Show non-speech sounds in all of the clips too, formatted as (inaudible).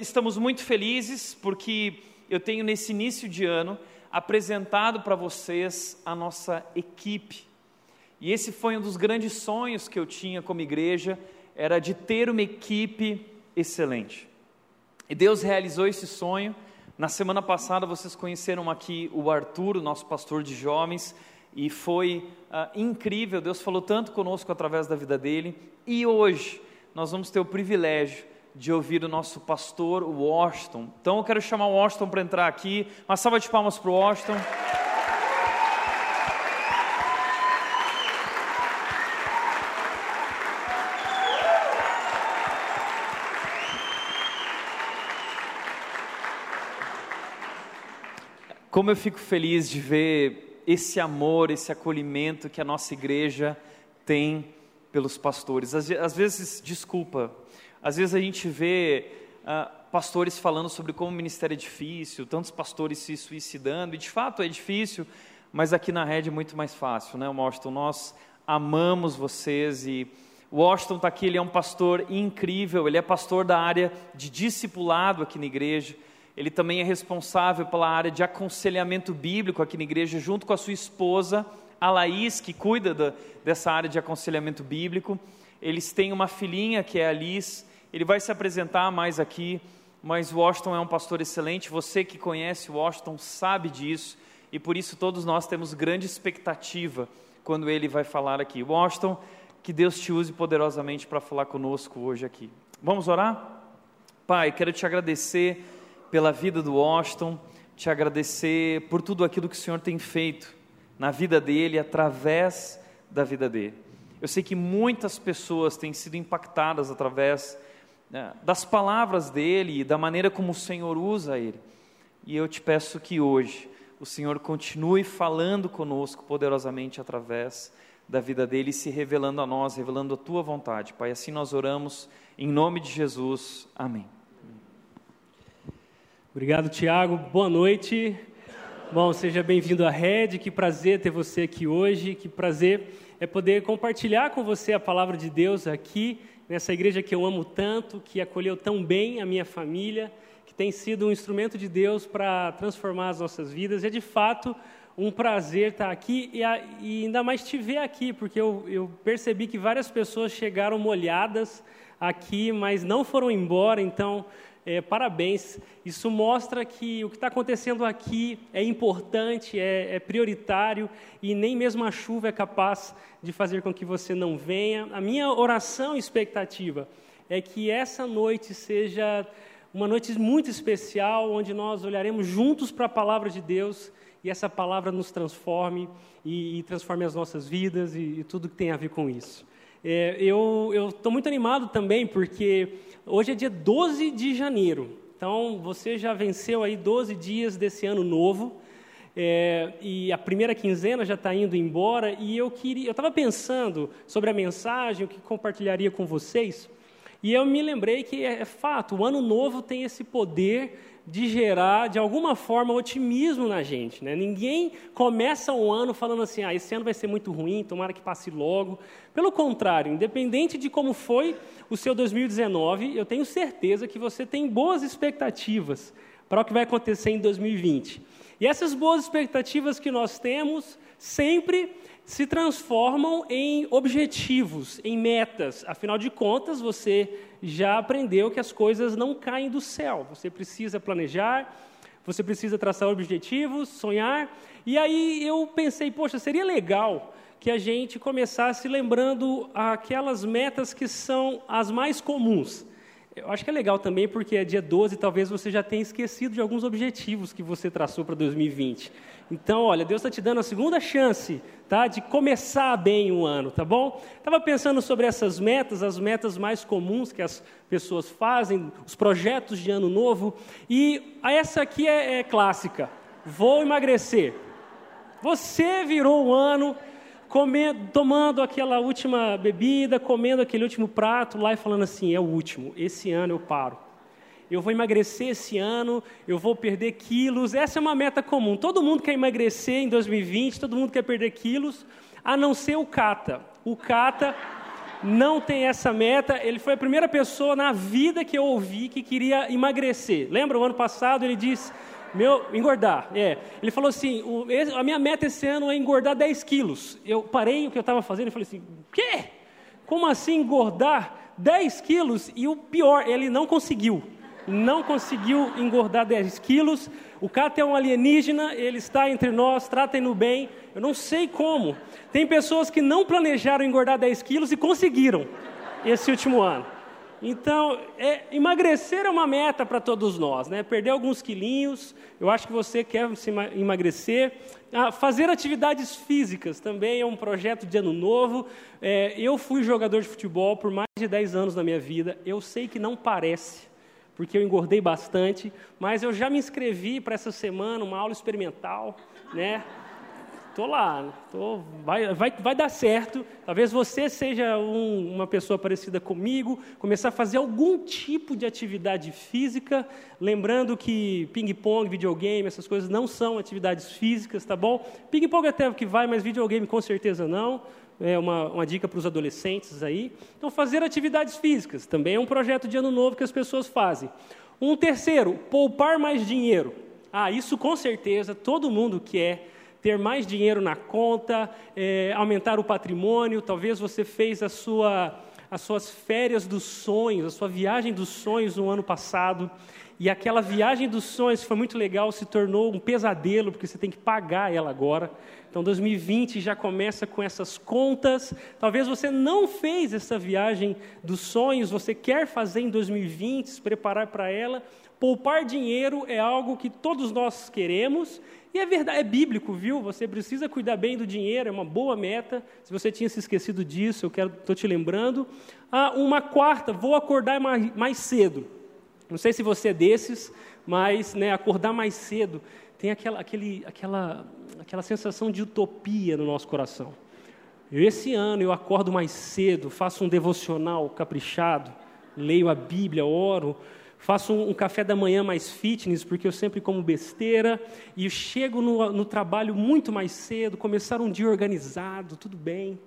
Estamos muito felizes porque eu tenho nesse início de ano apresentado para vocês a nossa equipe. E esse foi um dos grandes sonhos que eu tinha como igreja, era de ter uma equipe excelente. E Deus realizou esse sonho. Na semana passada vocês conheceram aqui o Arthur, o nosso pastor de jovens, e foi uh, incrível. Deus falou tanto conosco através da vida dele. E hoje nós vamos ter o privilégio de ouvir o nosso pastor Washington. Então eu quero chamar o Washington para entrar aqui. Uma salva de palmas para o Washington. Como eu fico feliz de ver esse amor, esse acolhimento que a nossa igreja tem pelos pastores. Às, vezes, desculpa, às vezes a gente vê uh, pastores falando sobre como o ministério é difícil, tantos pastores se suicidando, e de fato é difícil, mas aqui na rede é muito mais fácil, né, Washington? Nós amamos vocês e o Washington está aqui, ele é um pastor incrível, ele é pastor da área de discipulado aqui na igreja, ele também é responsável pela área de aconselhamento bíblico aqui na igreja, junto com a sua esposa, a Laís, que cuida da, dessa área de aconselhamento bíblico. Eles têm uma filhinha que é a Liz, ele vai se apresentar mais aqui, mas Washington é um pastor excelente. Você que conhece Washington sabe disso e por isso todos nós temos grande expectativa quando ele vai falar aqui. Washington, que Deus te use poderosamente para falar conosco hoje aqui. Vamos orar? Pai, quero te agradecer pela vida do Washington, te agradecer por tudo aquilo que o Senhor tem feito na vida dele, através da vida dele. Eu sei que muitas pessoas têm sido impactadas através né, das palavras dele e da maneira como o Senhor usa ele. E eu te peço que hoje o Senhor continue falando conosco poderosamente através da vida dele se revelando a nós, revelando a tua vontade. Pai, assim nós oramos em nome de Jesus. Amém. Obrigado, Tiago. Boa noite. Bom, seja bem-vindo à Rede. Que prazer ter você aqui hoje. Que prazer é poder compartilhar com você a palavra de Deus aqui nessa igreja que eu amo tanto, que acolheu tão bem a minha família, que tem sido um instrumento de Deus para transformar as nossas vidas. É de fato um prazer estar aqui e, e ainda mais te ver aqui, porque eu, eu percebi que várias pessoas chegaram molhadas aqui, mas não foram embora, então é, parabéns. Isso mostra que o que está acontecendo aqui é importante, é, é, prioritário e nem mesmo a chuva é capaz de fazer com que você não venha. A minha oração e expectativa é que essa noite seja uma noite muito especial, onde nós olharemos juntos para a palavra de Deus e essa palavra nos transforme e, e transforme as nossas vidas e, e tudo que tem a ver com isso. É, eu estou muito animado também porque hoje é dia 12 de janeiro, então você já venceu aí 12 dias desse ano novo é, e a primeira quinzena já está indo embora e eu queria, eu estava pensando sobre a mensagem, o que compartilharia com vocês e eu me lembrei que é, é fato, o ano novo tem esse poder de gerar, de alguma forma, otimismo na gente. Né? Ninguém começa um ano falando assim, ah, esse ano vai ser muito ruim, tomara que passe logo. Pelo contrário, independente de como foi o seu 2019, eu tenho certeza que você tem boas expectativas para o que vai acontecer em 2020. E essas boas expectativas que nós temos sempre se transformam em objetivos, em metas. Afinal de contas, você já aprendeu que as coisas não caem do céu. Você precisa planejar, você precisa traçar objetivos, sonhar. E aí eu pensei, poxa, seria legal que a gente começasse lembrando aquelas metas que são as mais comuns. Eu acho que é legal também porque é dia 12, talvez você já tenha esquecido de alguns objetivos que você traçou para 2020. Então, olha, Deus está te dando a segunda chance, tá, de começar bem o ano, tá bom? Estava pensando sobre essas metas, as metas mais comuns que as pessoas fazem, os projetos de ano novo, e essa aqui é, é clássica. Vou emagrecer. Você virou o ano comendo, tomando aquela última bebida, comendo aquele último prato lá e falando assim: é o último, esse ano eu paro eu vou emagrecer esse ano, eu vou perder quilos. Essa é uma meta comum. Todo mundo quer emagrecer em 2020, todo mundo quer perder quilos, a não ser o Cata. O Cata, não tem essa meta. Ele foi a primeira pessoa na vida que eu ouvi que queria emagrecer. Lembra, o ano passado ele disse, meu, engordar, é. Ele falou assim, o, a minha meta esse ano é engordar 10 quilos. Eu parei o que eu estava fazendo e falei assim, quê? Como assim engordar 10 quilos? E o pior, ele não conseguiu. Não conseguiu engordar 10 quilos. O cara é um alienígena, ele está entre nós, tratem-no bem. Eu não sei como. Tem pessoas que não planejaram engordar 10 quilos e conseguiram esse último ano. Então, é, emagrecer é uma meta para todos nós, né? Perder alguns quilinhos, eu acho que você quer se emagrecer. Ah, fazer atividades físicas também é um projeto de ano novo. É, eu fui jogador de futebol por mais de 10 anos na minha vida. Eu sei que não parece, porque eu engordei bastante, mas eu já me inscrevi para essa semana, uma aula experimental, né? Estou lá, tô, vai, vai, vai dar certo. Talvez você seja um, uma pessoa parecida comigo, começar a fazer algum tipo de atividade física, lembrando que ping-pong, videogame, essas coisas não são atividades físicas, tá bom? Ping-pong até que vai, mas videogame com certeza não. É uma, uma dica para os adolescentes aí. Então, fazer atividades físicas também é um projeto de ano novo que as pessoas fazem. Um terceiro, poupar mais dinheiro. Ah, isso com certeza todo mundo quer ter mais dinheiro na conta, é, aumentar o patrimônio. Talvez você fez a sua, as suas férias dos sonhos, a sua viagem dos sonhos no ano passado. E aquela viagem dos sonhos foi muito legal, se tornou um pesadelo, porque você tem que pagar ela agora. Então 2020 já começa com essas contas. Talvez você não fez essa viagem dos sonhos, você quer fazer em 2020, se preparar para ela. Poupar dinheiro é algo que todos nós queremos e é verdade, é bíblico, viu? Você precisa cuidar bem do dinheiro, é uma boa meta. Se você tinha se esquecido disso, eu quero, estou te lembrando. Ah, uma quarta, vou acordar mais, mais cedo. Não sei se você é desses, mas né, acordar mais cedo tem aquela, aquele, aquela, aquela sensação de utopia no nosso coração. Esse ano eu acordo mais cedo, faço um devocional caprichado, leio a Bíblia, oro, faço um, um, café da manhã mais fitness, porque eu sempre como besteira, e chego no, no trabalho muito mais cedo, começar um dia organizado, tudo bem,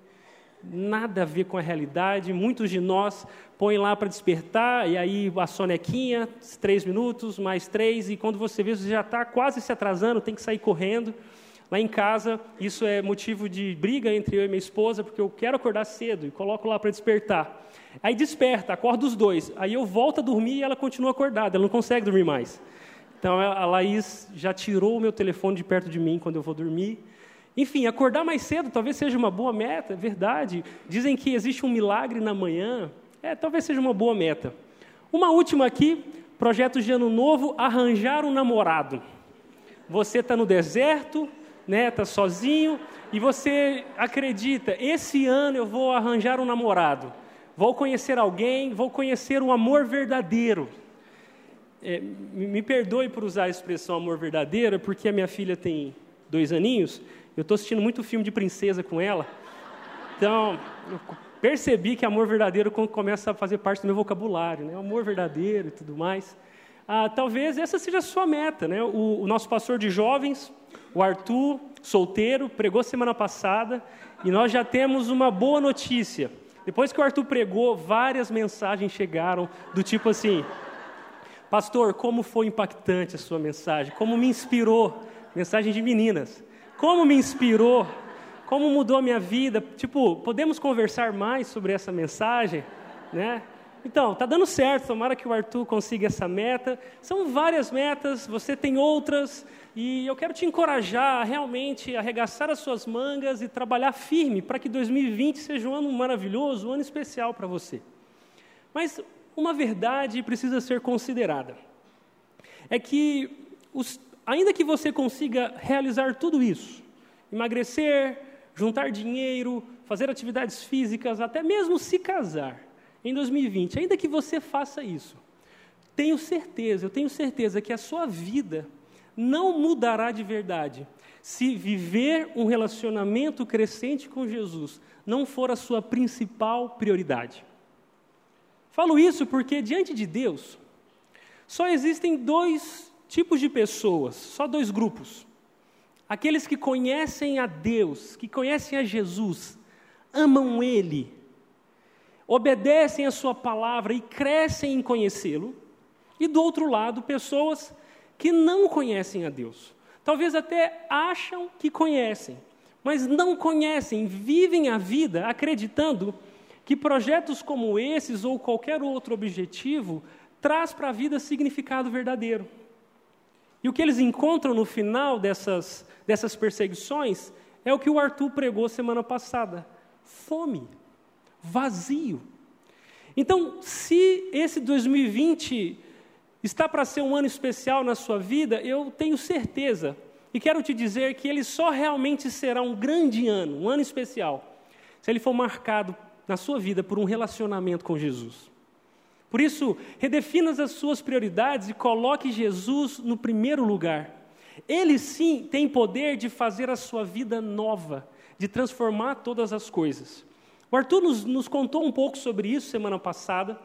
nada a ver com a realidade. Muitos de nós põem lá para despertar, e aí a sonequinha, três minutos, mais três, e quando você vê, você já está quase se atrasando, tem que sair correndo. Lá em casa, isso é motivo de briga entre eu e minha esposa, porque eu quero acordar cedo e coloco lá para despertar. Aí desperta, acorda os dois. Aí eu volto a dormir e ela continua acordada, ela não consegue dormir mais. Então a Laís já tirou o meu telefone de perto de mim quando eu vou dormir. Enfim, acordar mais cedo talvez seja uma boa meta, é verdade. Dizem que existe um milagre na manhã, é, talvez seja uma boa meta. Uma última aqui, projeto de ano novo, arranjar um namorado. Você está no deserto, né, tá sozinho e você acredita, esse ano eu vou arranjar um namorado, vou conhecer alguém, vou conhecer um amor verdadeiro. É, me perdoe por usar a expressão amor verdadeiro, porque a minha filha tem dois aninhos, eu estou assistindo muito filme de princesa com ela, então eu percebi que amor verdadeiro começa a fazer parte do meu vocabulário, né, amor verdadeiro e tudo mais. Ah, talvez essa seja a sua meta, né? O, o nosso pastor de jovens o Arthur, solteiro, pregou semana passada e nós já temos uma boa notícia. Depois que o Arthur pregou, várias mensagens chegaram do tipo assim: Pastor, como foi impactante a sua mensagem, como me inspirou. Mensagem de meninas. Como me inspirou, como mudou a minha vida. Tipo, podemos conversar mais sobre essa mensagem, né? Então, está dando certo, tomara que o Arthur consiga essa meta. São várias metas, você tem outras, e eu quero te encorajar a realmente arregaçar as suas mangas e trabalhar firme para que 2020 seja um ano maravilhoso, um ano especial para você. Mas uma verdade precisa ser considerada: é que, os, ainda que você consiga realizar tudo isso, emagrecer, juntar dinheiro, fazer atividades físicas, até mesmo se casar, em 2020, ainda que você faça isso, tenho certeza, eu tenho certeza que a sua vida não mudará de verdade se viver um relacionamento crescente com Jesus não for a sua principal prioridade. Falo isso porque diante de Deus só existem dois tipos de pessoas, só dois grupos. Aqueles que conhecem a Deus, que conhecem a Jesus, amam Ele obedecem a Sua palavra e crescem em conhecê-lo, e do outro lado, pessoas que não conhecem a Deus. Talvez até acham que conhecem, mas não conhecem, vivem a vida acreditando que projetos como esses ou qualquer outro objetivo traz para a vida significado verdadeiro. E o que eles encontram no final dessas, dessas perseguições é o que o Arthur pregou semana passada: fome, vazio. Então, se esse 2020 está para ser um ano especial na sua vida, eu tenho certeza e quero te dizer que ele só realmente será um grande ano, um ano especial, se ele for marcado na sua vida por um relacionamento com Jesus. Por isso, redefina as suas prioridades e coloque Jesus no primeiro lugar. Ele sim tem poder de fazer a sua vida nova, de transformar todas as coisas. O Arthur nos, nos contou um pouco sobre isso semana passada,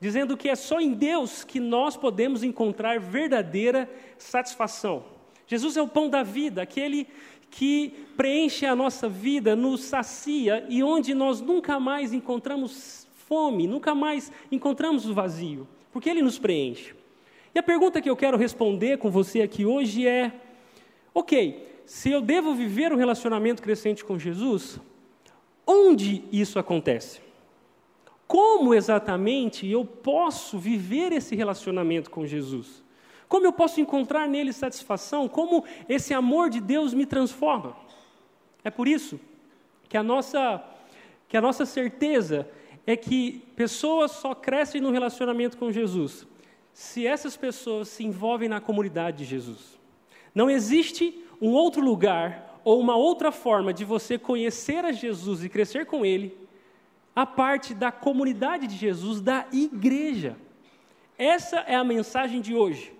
dizendo que é só em Deus que nós podemos encontrar verdadeira satisfação. Jesus é o pão da vida, aquele que preenche a nossa vida, nos sacia e onde nós nunca mais encontramos fome, nunca mais encontramos o vazio, porque Ele nos preenche. E a pergunta que eu quero responder com você aqui hoje é: ok, se eu devo viver um relacionamento crescente com Jesus, onde isso acontece? Como exatamente eu posso viver esse relacionamento com Jesus? Como eu posso encontrar nele satisfação? Como esse amor de Deus me transforma? É por isso que a nossa, que a nossa certeza é que pessoas só crescem no relacionamento com Jesus se essas pessoas se envolvem na comunidade de Jesus. Não existe um outro lugar ou uma outra forma de você conhecer a Jesus e crescer com Ele, a parte da comunidade de Jesus, da igreja. Essa é a mensagem de hoje.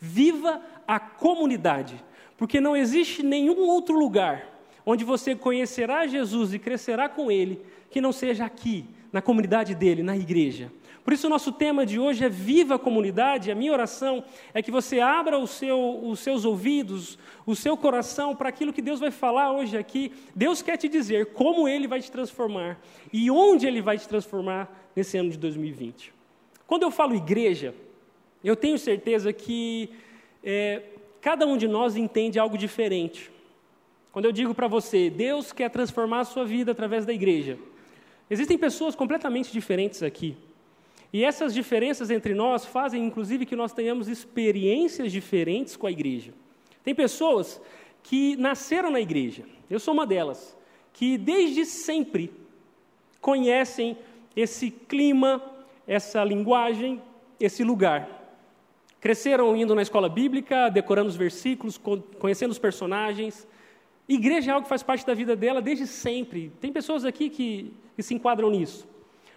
Viva a comunidade, porque não existe nenhum outro lugar onde você conhecerá Jesus e crescerá com Ele que não seja aqui, na comunidade dele, na igreja. Por isso, o nosso tema de hoje é Viva a Comunidade. A minha oração é que você abra seu, os seus ouvidos, o seu coração para aquilo que Deus vai falar hoje aqui. Deus quer te dizer como Ele vai te transformar e onde Ele vai te transformar nesse ano de 2020. Quando eu falo igreja, eu tenho certeza que é, cada um de nós entende algo diferente. Quando eu digo para você, Deus quer transformar a sua vida através da igreja, existem pessoas completamente diferentes aqui. E essas diferenças entre nós fazem, inclusive, que nós tenhamos experiências diferentes com a igreja. Tem pessoas que nasceram na igreja, eu sou uma delas, que desde sempre conhecem esse clima, essa linguagem, esse lugar. Cresceram indo na escola bíblica, decorando os versículos, conhecendo os personagens. Igreja é algo que faz parte da vida dela desde sempre. Tem pessoas aqui que, que se enquadram nisso.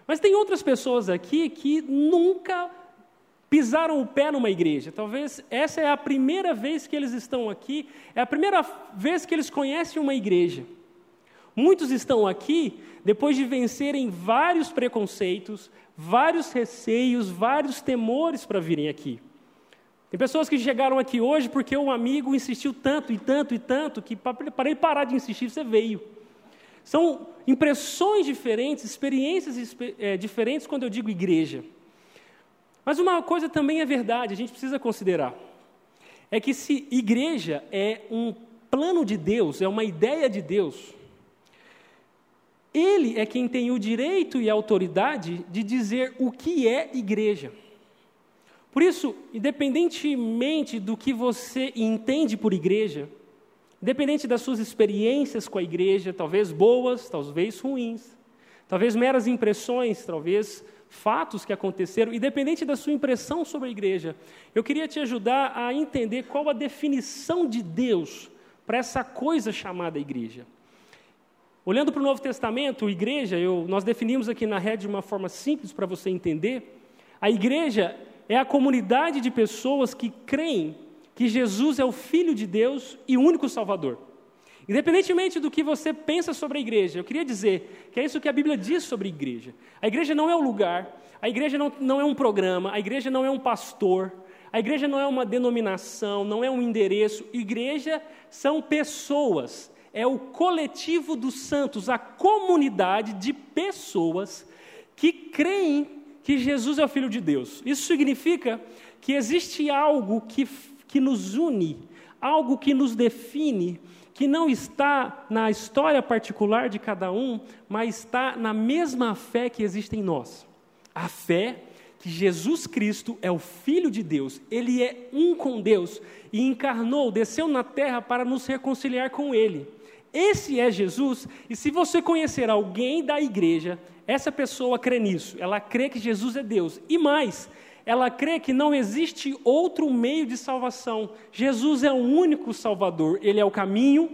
Mas tem outras pessoas aqui que nunca pisaram o pé numa igreja. Talvez essa é a primeira vez que eles estão aqui, é a primeira vez que eles conhecem uma igreja. Muitos estão aqui depois de vencerem vários preconceitos, vários receios, vários temores para virem aqui. Tem pessoas que chegaram aqui hoje porque um amigo insistiu tanto e tanto e tanto que para ele parar de insistir, você veio. São impressões diferentes, experiências é, diferentes quando eu digo igreja. Mas uma coisa também é verdade, a gente precisa considerar. É que se igreja é um plano de Deus, é uma ideia de Deus, Ele é quem tem o direito e a autoridade de dizer o que é igreja. Por isso, independentemente do que você entende por igreja, independente das suas experiências com a igreja, talvez boas, talvez ruins, talvez meras impressões, talvez fatos que aconteceram, independente da sua impressão sobre a igreja, eu queria te ajudar a entender qual a definição de Deus para essa coisa chamada igreja. Olhando para o Novo Testamento, igreja, eu, nós definimos aqui na rede de uma forma simples para você entender. A igreja é a comunidade de pessoas que creem que Jesus é o Filho de Deus e único Salvador. Independentemente do que você pensa sobre a igreja, eu queria dizer que é isso que a Bíblia diz sobre a igreja. A igreja não é um lugar, a igreja não, não é um programa, a igreja não é um pastor, a igreja não é uma denominação, não é um endereço. Igreja são pessoas, é o coletivo dos santos, a comunidade de pessoas que creem que Jesus é o Filho de Deus. Isso significa que existe algo que, que nos une, algo que nos define, que não está na história particular de cada um, mas está na mesma fé que existe em nós. A fé que Jesus Cristo é o Filho de Deus, ele é um com Deus e encarnou, desceu na terra para nos reconciliar com Ele. Esse é Jesus, e se você conhecer alguém da igreja, essa pessoa crê nisso, ela crê que Jesus é Deus, e mais, ela crê que não existe outro meio de salvação. Jesus é o único Salvador, Ele é o caminho,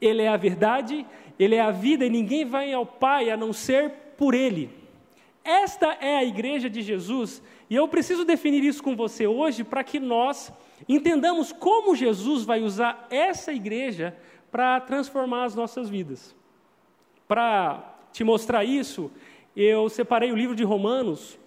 Ele é a verdade, Ele é a vida, e ninguém vai ao Pai a não ser por Ele. Esta é a igreja de Jesus, e eu preciso definir isso com você hoje para que nós entendamos como Jesus vai usar essa igreja para transformar as nossas vidas. Para te mostrar isso, eu separei o livro de Romanos.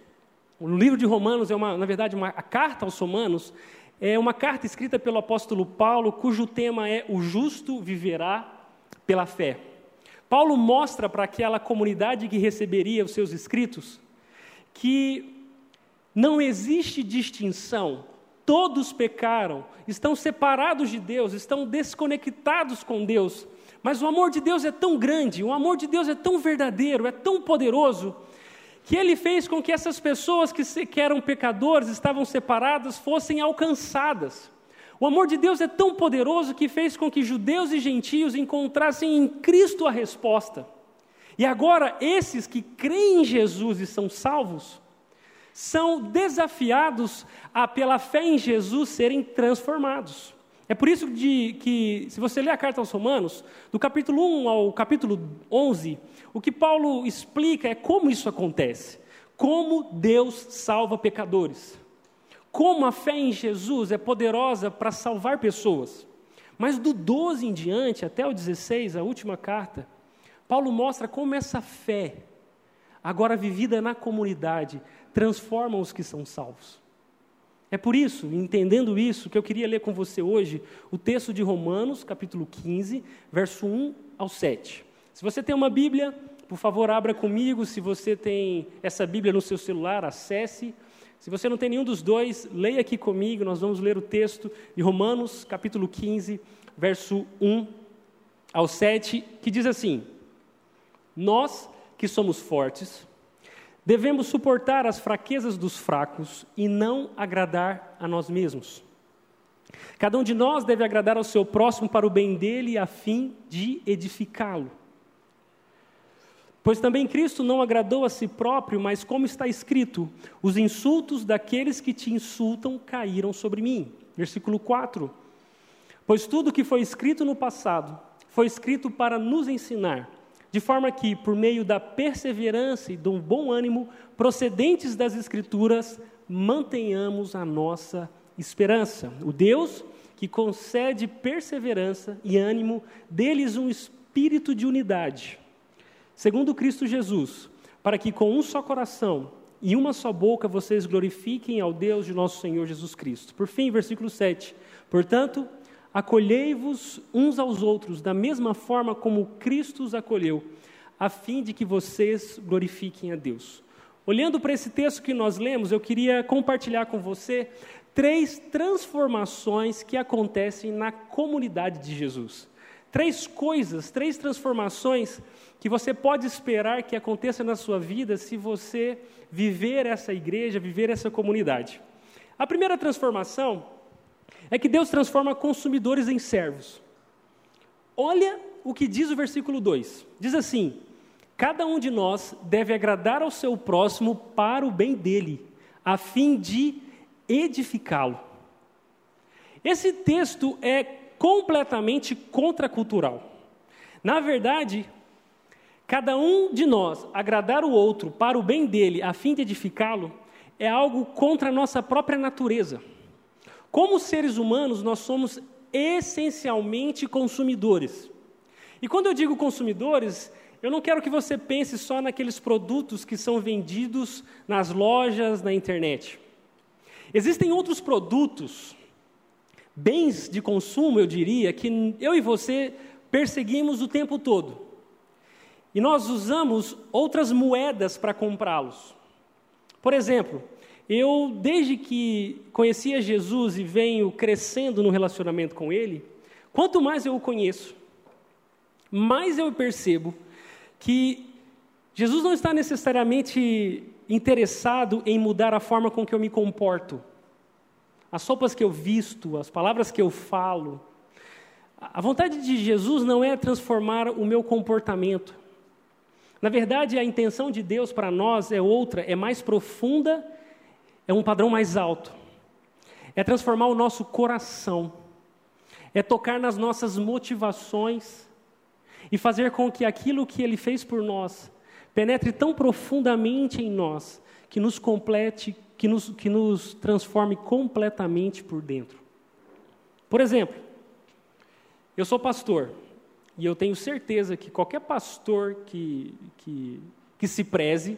O livro de Romanos é, uma, na verdade, uma, a carta aos Romanos é uma carta escrita pelo apóstolo Paulo, cujo tema é O justo viverá pela fé. Paulo mostra para aquela comunidade que receberia os seus escritos que não existe distinção, todos pecaram, estão separados de Deus, estão desconectados com Deus, mas o amor de Deus é tão grande, o amor de Deus é tão verdadeiro, é tão poderoso, que ele fez com que essas pessoas que, que eram pecadores, estavam separadas, fossem alcançadas. O amor de Deus é tão poderoso que fez com que judeus e gentios encontrassem em Cristo a resposta. E agora, esses que creem em Jesus e são salvos, são desafiados a, pela fé em Jesus, serem transformados. É por isso de, que, se você ler a carta aos Romanos, do capítulo 1 ao capítulo 11, o que Paulo explica é como isso acontece. Como Deus salva pecadores como a fé em Jesus é poderosa para salvar pessoas. Mas do 12 em diante, até o 16, a última carta, Paulo mostra como essa fé, agora vivida na comunidade, transforma os que são salvos. É por isso, entendendo isso, que eu queria ler com você hoje o texto de Romanos, capítulo 15, verso 1 ao 7. Se você tem uma Bíblia, por favor, abra comigo. Se você tem essa Bíblia no seu celular, acesse se você não tem nenhum dos dois, leia aqui comigo, nós vamos ler o texto de Romanos, capítulo 15, verso 1 ao 7, que diz assim: Nós que somos fortes, devemos suportar as fraquezas dos fracos e não agradar a nós mesmos. Cada um de nós deve agradar ao seu próximo para o bem dele, a fim de edificá-lo. Pois também Cristo não agradou a si próprio, mas como está escrito: os insultos daqueles que te insultam caíram sobre mim. Versículo 4. Pois tudo que foi escrito no passado foi escrito para nos ensinar, de forma que, por meio da perseverança e do bom ânimo procedentes das Escrituras, mantenhamos a nossa esperança. O Deus que concede perseverança e ânimo, deles um espírito de unidade segundo Cristo Jesus, para que com um só coração e uma só boca vocês glorifiquem ao Deus de nosso Senhor Jesus Cristo. Por fim, versículo 7. Portanto, acolhei-vos uns aos outros da mesma forma como Cristo os acolheu, a fim de que vocês glorifiquem a Deus. Olhando para esse texto que nós lemos, eu queria compartilhar com você três transformações que acontecem na comunidade de Jesus. Três coisas, três transformações que você pode esperar que aconteça na sua vida se você viver essa igreja, viver essa comunidade. A primeira transformação é que Deus transforma consumidores em servos. Olha o que diz o versículo 2: diz assim: Cada um de nós deve agradar ao seu próximo para o bem dele, a fim de edificá-lo. Esse texto é completamente contracultural. Na verdade, Cada um de nós agradar o outro para o bem dele, a fim de edificá-lo, é algo contra a nossa própria natureza. Como seres humanos, nós somos essencialmente consumidores. E quando eu digo consumidores, eu não quero que você pense só naqueles produtos que são vendidos nas lojas, na internet. Existem outros produtos, bens de consumo, eu diria, que eu e você perseguimos o tempo todo. E nós usamos outras moedas para comprá-los. Por exemplo, eu, desde que conhecia Jesus e venho crescendo no relacionamento com Ele, quanto mais eu o conheço, mais eu percebo que Jesus não está necessariamente interessado em mudar a forma com que eu me comporto, as roupas que eu visto, as palavras que eu falo. A vontade de Jesus não é transformar o meu comportamento. Na verdade, a intenção de Deus para nós é outra, é mais profunda, é um padrão mais alto. É transformar o nosso coração, é tocar nas nossas motivações e fazer com que aquilo que Ele fez por nós penetre tão profundamente em nós que nos complete, que nos, que nos transforme completamente por dentro. Por exemplo, eu sou pastor e eu tenho certeza que qualquer pastor que, que, que se preze,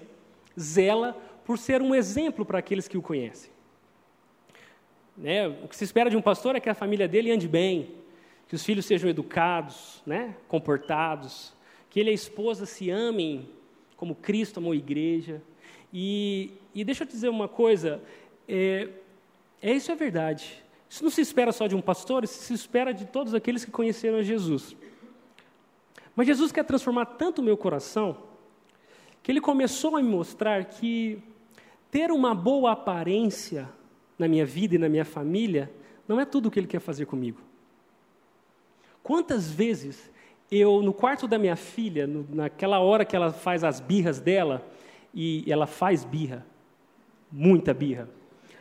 zela por ser um exemplo para aqueles que o conhecem. Né? O que se espera de um pastor é que a família dele ande bem, que os filhos sejam educados, né? comportados, que ele e a esposa se amem como Cristo amou a igreja. E, e deixa eu te dizer uma coisa, é, é, isso é verdade. Isso não se espera só de um pastor, isso se espera de todos aqueles que conheceram Jesus. Mas Jesus quer transformar tanto o meu coração, que ele começou a me mostrar que ter uma boa aparência na minha vida e na minha família não é tudo o que ele quer fazer comigo. Quantas vezes eu, no quarto da minha filha, no, naquela hora que ela faz as birras dela, e ela faz birra, muita birra,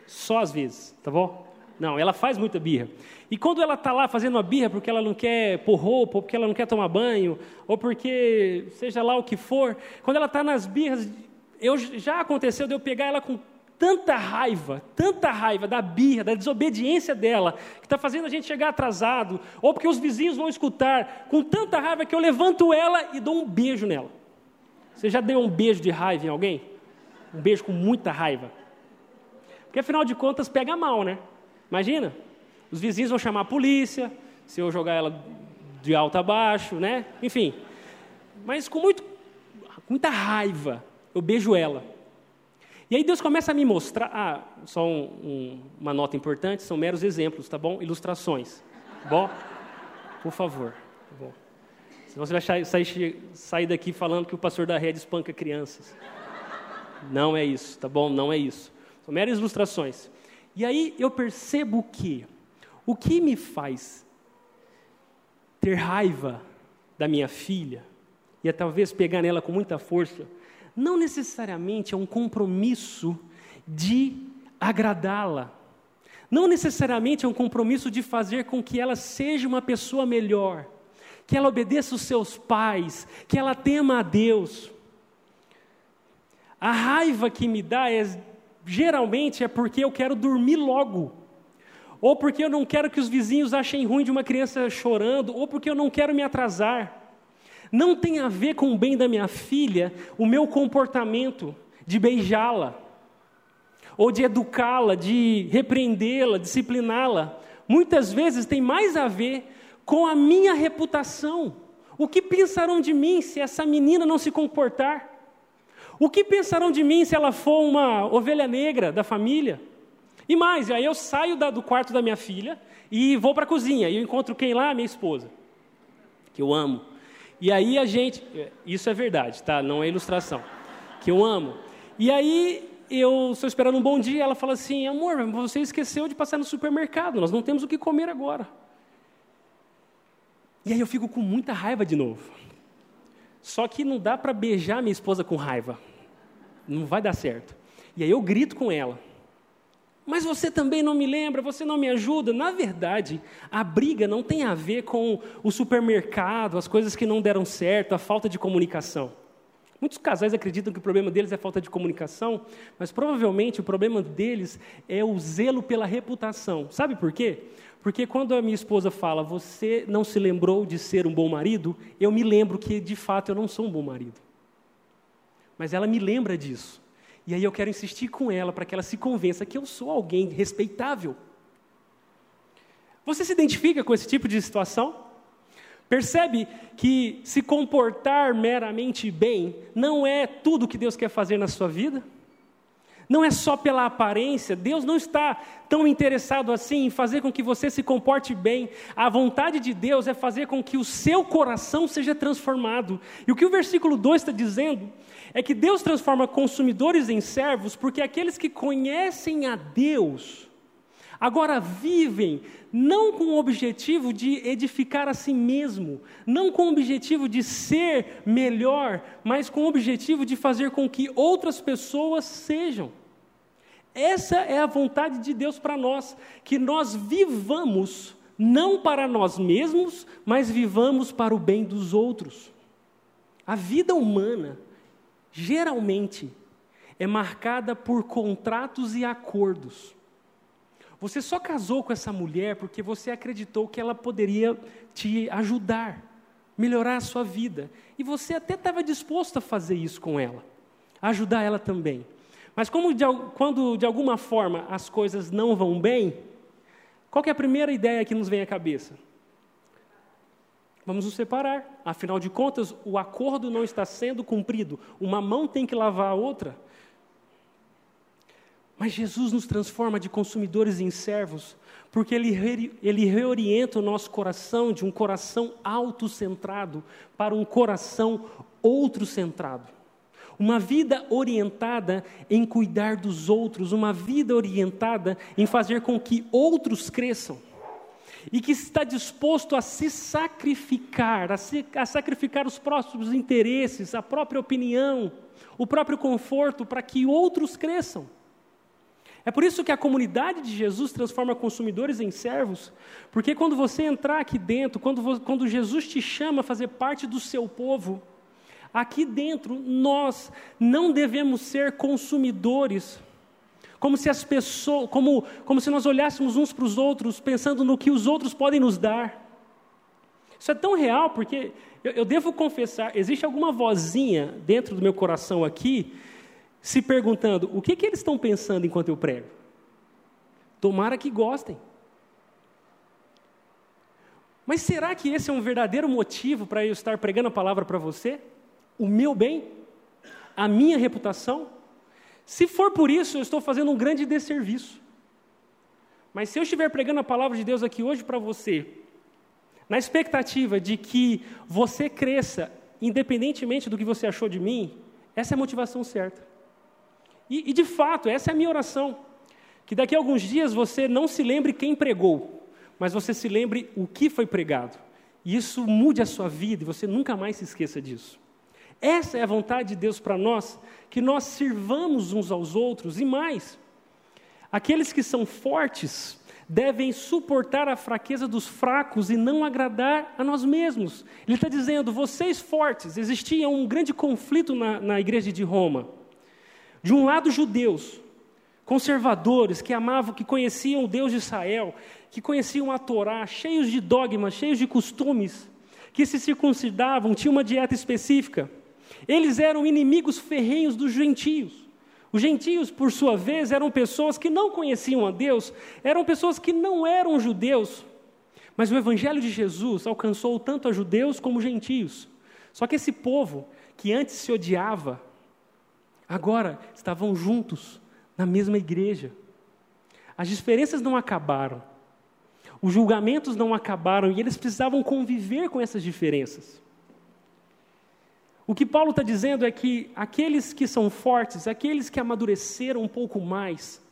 só às vezes, tá bom? Não, ela faz muita birra. E quando ela está lá fazendo uma birra porque ela não quer pôr roupa, ou porque ela não quer tomar banho, ou porque seja lá o que for, quando ela está nas birras, eu, já aconteceu de eu pegar ela com tanta raiva, tanta raiva da birra, da desobediência dela, que está fazendo a gente chegar atrasado, ou porque os vizinhos vão escutar, com tanta raiva que eu levanto ela e dou um beijo nela. Você já deu um beijo de raiva em alguém? Um beijo com muita raiva? Porque afinal de contas pega mal, né? Imagina, os vizinhos vão chamar a polícia, se eu jogar ela de alto a baixo, né? Enfim. Mas com, muito, com muita raiva, eu beijo ela. E aí Deus começa a me mostrar. Ah, só um, um, uma nota importante: são meros exemplos, tá bom? Ilustrações. Tá bom? Por favor. Tá bom. Senão você vai sair, sair daqui falando que o pastor da rede espanca crianças. Não é isso, tá bom? Não é isso. São meras ilustrações. E aí eu percebo que o que me faz ter raiva da minha filha, e é talvez pegar nela com muita força, não necessariamente é um compromisso de agradá-la. Não necessariamente é um compromisso de fazer com que ela seja uma pessoa melhor, que ela obedeça os seus pais, que ela tema a Deus. A raiva que me dá é geralmente é porque eu quero dormir logo. Ou porque eu não quero que os vizinhos achem ruim de uma criança chorando, ou porque eu não quero me atrasar. Não tem a ver com o bem da minha filha o meu comportamento de beijá-la, ou de educá-la, de repreendê-la, discipliná-la. Muitas vezes tem mais a ver com a minha reputação. O que pensarão de mim se essa menina não se comportar? O que pensarão de mim se ela for uma ovelha negra da família? E mais, aí eu saio da, do quarto da minha filha e vou para a cozinha. E eu encontro quem lá? Minha esposa, que eu amo. E aí a gente, isso é verdade, tá? Não é ilustração, que eu amo. E aí eu estou esperando um bom dia, ela fala assim, amor, você esqueceu de passar no supermercado, nós não temos o que comer agora. E aí eu fico com muita raiva de novo. Só que não dá para beijar minha esposa com raiva. Não vai dar certo. E aí eu grito com ela. Mas você também não me lembra, você não me ajuda. Na verdade, a briga não tem a ver com o supermercado, as coisas que não deram certo, a falta de comunicação. Muitos casais acreditam que o problema deles é falta de comunicação, mas provavelmente o problema deles é o zelo pela reputação. Sabe por quê? Porque quando a minha esposa fala, você não se lembrou de ser um bom marido, eu me lembro que de fato eu não sou um bom marido. Mas ela me lembra disso. E aí eu quero insistir com ela para que ela se convença que eu sou alguém respeitável. Você se identifica com esse tipo de situação? Percebe que se comportar meramente bem não é tudo que Deus quer fazer na sua vida? Não é só pela aparência, Deus não está tão interessado assim em fazer com que você se comporte bem. A vontade de Deus é fazer com que o seu coração seja transformado. E o que o versículo 2 está dizendo é que Deus transforma consumidores em servos, porque aqueles que conhecem a Deus agora vivem não com o objetivo de edificar a si mesmo, não com o objetivo de ser melhor, mas com o objetivo de fazer com que outras pessoas sejam. Essa é a vontade de Deus para nós, que nós vivamos não para nós mesmos, mas vivamos para o bem dos outros. A vida humana, geralmente, é marcada por contratos e acordos. Você só casou com essa mulher porque você acreditou que ela poderia te ajudar, melhorar a sua vida. E você até estava disposto a fazer isso com ela, ajudar ela também. Mas de, quando de alguma forma as coisas não vão bem, qual é a primeira ideia que nos vem à cabeça? Vamos nos separar. Afinal de contas, o acordo não está sendo cumprido. Uma mão tem que lavar a outra. Mas Jesus nos transforma de consumidores em servos, porque ele, ele reorienta o nosso coração de um coração autocentrado para um coração outro-centrado. Uma vida orientada em cuidar dos outros, uma vida orientada em fazer com que outros cresçam. E que está disposto a se sacrificar, a, se, a sacrificar os próprios interesses, a própria opinião, o próprio conforto para que outros cresçam. É por isso que a comunidade de Jesus transforma consumidores em servos, porque quando você entrar aqui dentro, quando, quando Jesus te chama a fazer parte do seu povo, aqui dentro nós não devemos ser consumidores, como se as pessoas, como, como se nós olhássemos uns para os outros pensando no que os outros podem nos dar. Isso é tão real porque eu, eu devo confessar, existe alguma vozinha dentro do meu coração aqui se perguntando: o que, que eles estão pensando enquanto eu prego? Tomara que gostem. Mas será que esse é um verdadeiro motivo para eu estar pregando a palavra para você? O meu bem? A minha reputação? Se for por isso, eu estou fazendo um grande desserviço. Mas se eu estiver pregando a palavra de Deus aqui hoje para você, na expectativa de que você cresça, independentemente do que você achou de mim, essa é a motivação certa. E, e, de fato, essa é a minha oração. Que daqui a alguns dias você não se lembre quem pregou, mas você se lembre o que foi pregado. E isso mude a sua vida e você nunca mais se esqueça disso. Essa é a vontade de Deus para nós, que nós sirvamos uns aos outros e mais. Aqueles que são fortes devem suportar a fraqueza dos fracos e não agradar a nós mesmos. Ele está dizendo, vocês fortes, existia um grande conflito na, na igreja de Roma. De um lado, judeus, conservadores, que amavam, que conheciam o Deus de Israel, que conheciam a Torá, cheios de dogmas, cheios de costumes, que se circuncidavam, tinham uma dieta específica. Eles eram inimigos ferrenhos dos gentios. Os gentios, por sua vez, eram pessoas que não conheciam a Deus, eram pessoas que não eram judeus. Mas o evangelho de Jesus alcançou tanto a judeus como gentios. Só que esse povo, que antes se odiava, Agora estavam juntos na mesma igreja. As diferenças não acabaram. Os julgamentos não acabaram e eles precisavam conviver com essas diferenças. O que Paulo está dizendo é que aqueles que são fortes, aqueles que amadureceram um pouco mais,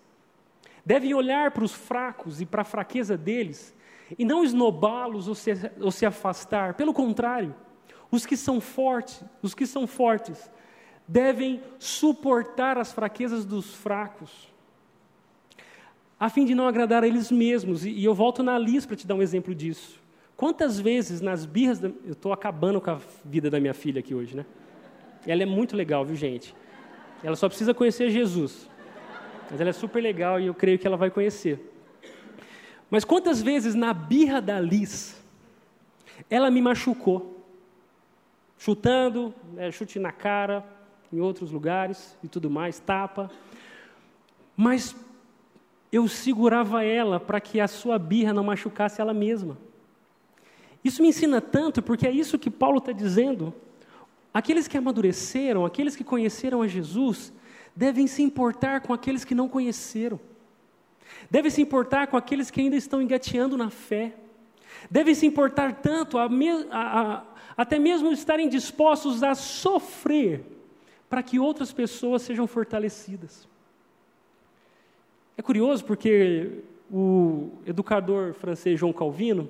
devem olhar para os fracos e para a fraqueza deles e não esnobá-los ou, ou se afastar. Pelo contrário, os que são fortes, os que são fortes, devem suportar as fraquezas dos fracos, a fim de não agradar a eles mesmos. E, eu volto na lista para te dar um exemplo disso. Quantas vezes nas birras. Da, eu estou acabando com a vida da minha filha aqui hoje, né? Ela é muito legal, viu, gente? Ela só precisa conhecer Jesus. Mas ela é super legal e eu creio que ela vai conhecer. Mas quantas vezes na birra da Liz, ela me machucou? Chutando, né, chute na cara, em outros lugares e tudo mais, tapa. Mas eu segurava ela para que a sua birra não machucasse ela mesma. Isso me ensina tanto, porque é isso que Paulo está dizendo. Aqueles que amadureceram, aqueles que conheceram a Jesus, devem se importar com aqueles que não conheceram. Devem se importar com aqueles que ainda estão engateando na fé. Devem se importar tanto, a a, a, até mesmo estarem dispostos a sofrer, para que outras pessoas sejam fortalecidas. É curioso porque o educador francês João Calvino,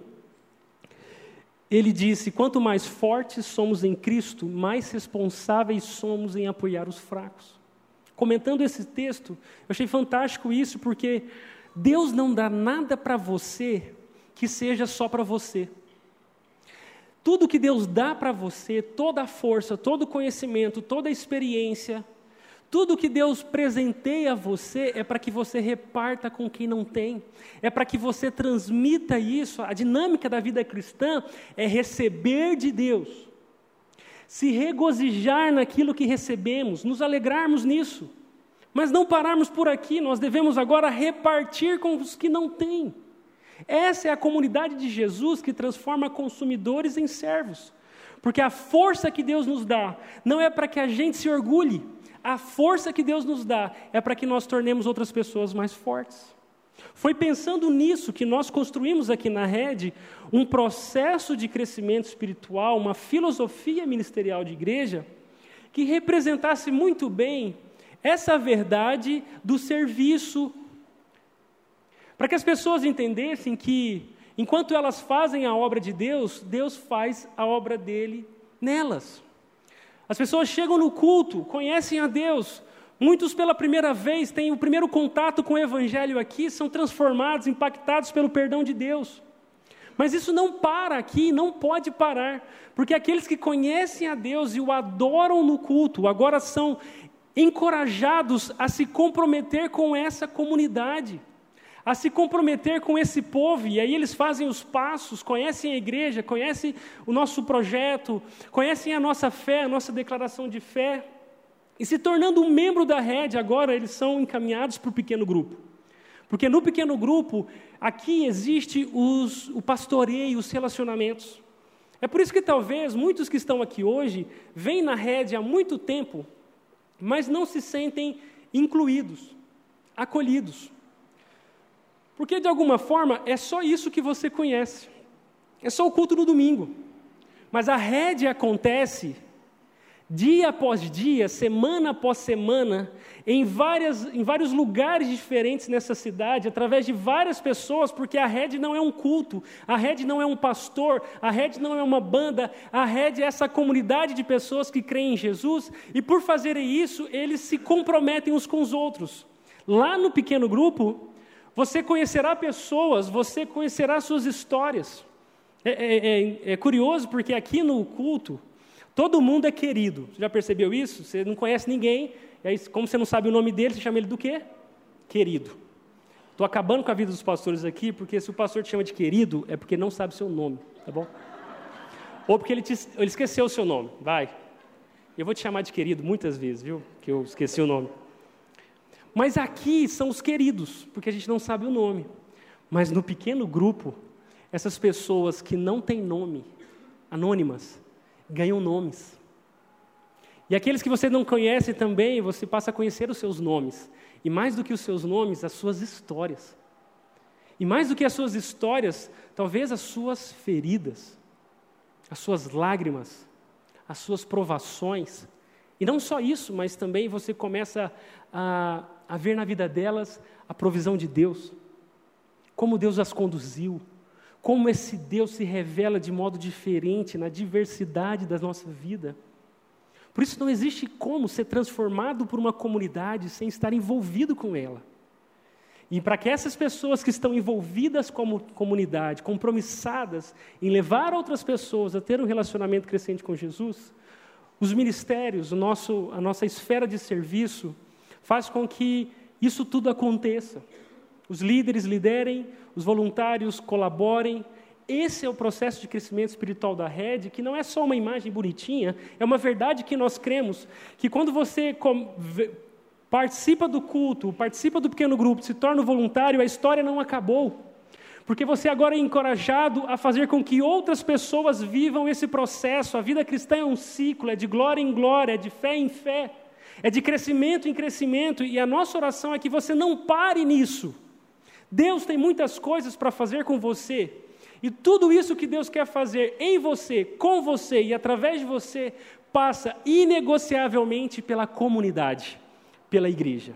ele disse: quanto mais fortes somos em Cristo, mais responsáveis somos em apoiar os fracos. Comentando esse texto, eu achei fantástico isso, porque Deus não dá nada para você que seja só para você. Tudo que Deus dá para você, toda a força, todo o conhecimento, toda a experiência, tudo que Deus presenteia a você é para que você reparta com quem não tem, é para que você transmita isso. A dinâmica da vida cristã é receber de Deus, se regozijar naquilo que recebemos, nos alegrarmos nisso, mas não pararmos por aqui, nós devemos agora repartir com os que não têm. Essa é a comunidade de Jesus que transforma consumidores em servos. Porque a força que Deus nos dá não é para que a gente se orgulhe, a força que Deus nos dá é para que nós tornemos outras pessoas mais fortes. Foi pensando nisso que nós construímos aqui na rede um processo de crescimento espiritual, uma filosofia ministerial de igreja, que representasse muito bem essa verdade do serviço. Para que as pessoas entendessem que, enquanto elas fazem a obra de Deus, Deus faz a obra dele nelas. As pessoas chegam no culto, conhecem a Deus, muitos pela primeira vez têm o primeiro contato com o Evangelho aqui, são transformados, impactados pelo perdão de Deus. Mas isso não para aqui, não pode parar, porque aqueles que conhecem a Deus e o adoram no culto, agora são encorajados a se comprometer com essa comunidade a se comprometer com esse povo, e aí eles fazem os passos, conhecem a igreja, conhecem o nosso projeto, conhecem a nossa fé, a nossa declaração de fé, e se tornando um membro da rede, agora eles são encaminhados para o pequeno grupo. Porque no pequeno grupo, aqui existe os, o pastoreio, os relacionamentos. É por isso que talvez muitos que estão aqui hoje vêm na rede há muito tempo, mas não se sentem incluídos, acolhidos. Porque de alguma forma é só isso que você conhece. É só o culto no domingo. Mas a rede acontece dia após dia, semana após semana, em, várias, em vários lugares diferentes nessa cidade, através de várias pessoas, porque a rede não é um culto, a rede não é um pastor, a rede não é uma banda, a rede é essa comunidade de pessoas que creem em Jesus, e por fazerem isso, eles se comprometem uns com os outros. Lá no pequeno grupo, você conhecerá pessoas, você conhecerá suas histórias. É, é, é, é, curioso porque aqui no culto, todo mundo é querido. Você já percebeu isso? Você não conhece ninguém, e aí, como você não sabe o nome dele, você chama ele do quê? Querido. Estou acabando com a vida dos pastores aqui, porque se o pastor te chama de querido, é porque não sabe seu nome, tá bom? Ou porque ele, te, ele esqueceu o seu nome, vai. Eu vou te chamar de querido muitas vezes, viu? Que eu esqueci o nome. Mas aqui são os queridos, porque a gente não sabe o nome. Mas no pequeno grupo, essas pessoas que não têm nome, anônimas, ganham nomes. E aqueles que você não conhece também, você passa a conhecer os seus nomes. E mais do que os seus nomes, as suas histórias. E mais do que as suas histórias, talvez as suas feridas, as suas lágrimas, as suas provações. E não só isso, mas também você começa a a ver na vida delas a provisão de Deus, como Deus as conduziu, como esse Deus se revela de modo diferente na diversidade da nossa vida. Por isso não existe como ser transformado por uma comunidade sem estar envolvido com ela. E para que essas pessoas que estão envolvidas como comunidade, compromissadas em levar outras pessoas a ter um relacionamento crescente com Jesus, os ministérios, nosso, a nossa esfera de serviço, faz com que isso tudo aconteça. Os líderes liderem, os voluntários colaborem. Esse é o processo de crescimento espiritual da rede, que não é só uma imagem bonitinha, é uma verdade que nós cremos, que quando você participa do culto, participa do pequeno grupo, se torna voluntário, a história não acabou. porque você agora é encorajado a fazer com que outras pessoas vivam esse processo. A vida cristã é um ciclo, é de glória em glória, é de fé em fé, é de crescimento em crescimento, e a nossa oração é que você não pare nisso. Deus tem muitas coisas para fazer com você, e tudo isso que Deus quer fazer em você, com você e através de você, passa inegociavelmente pela comunidade, pela igreja.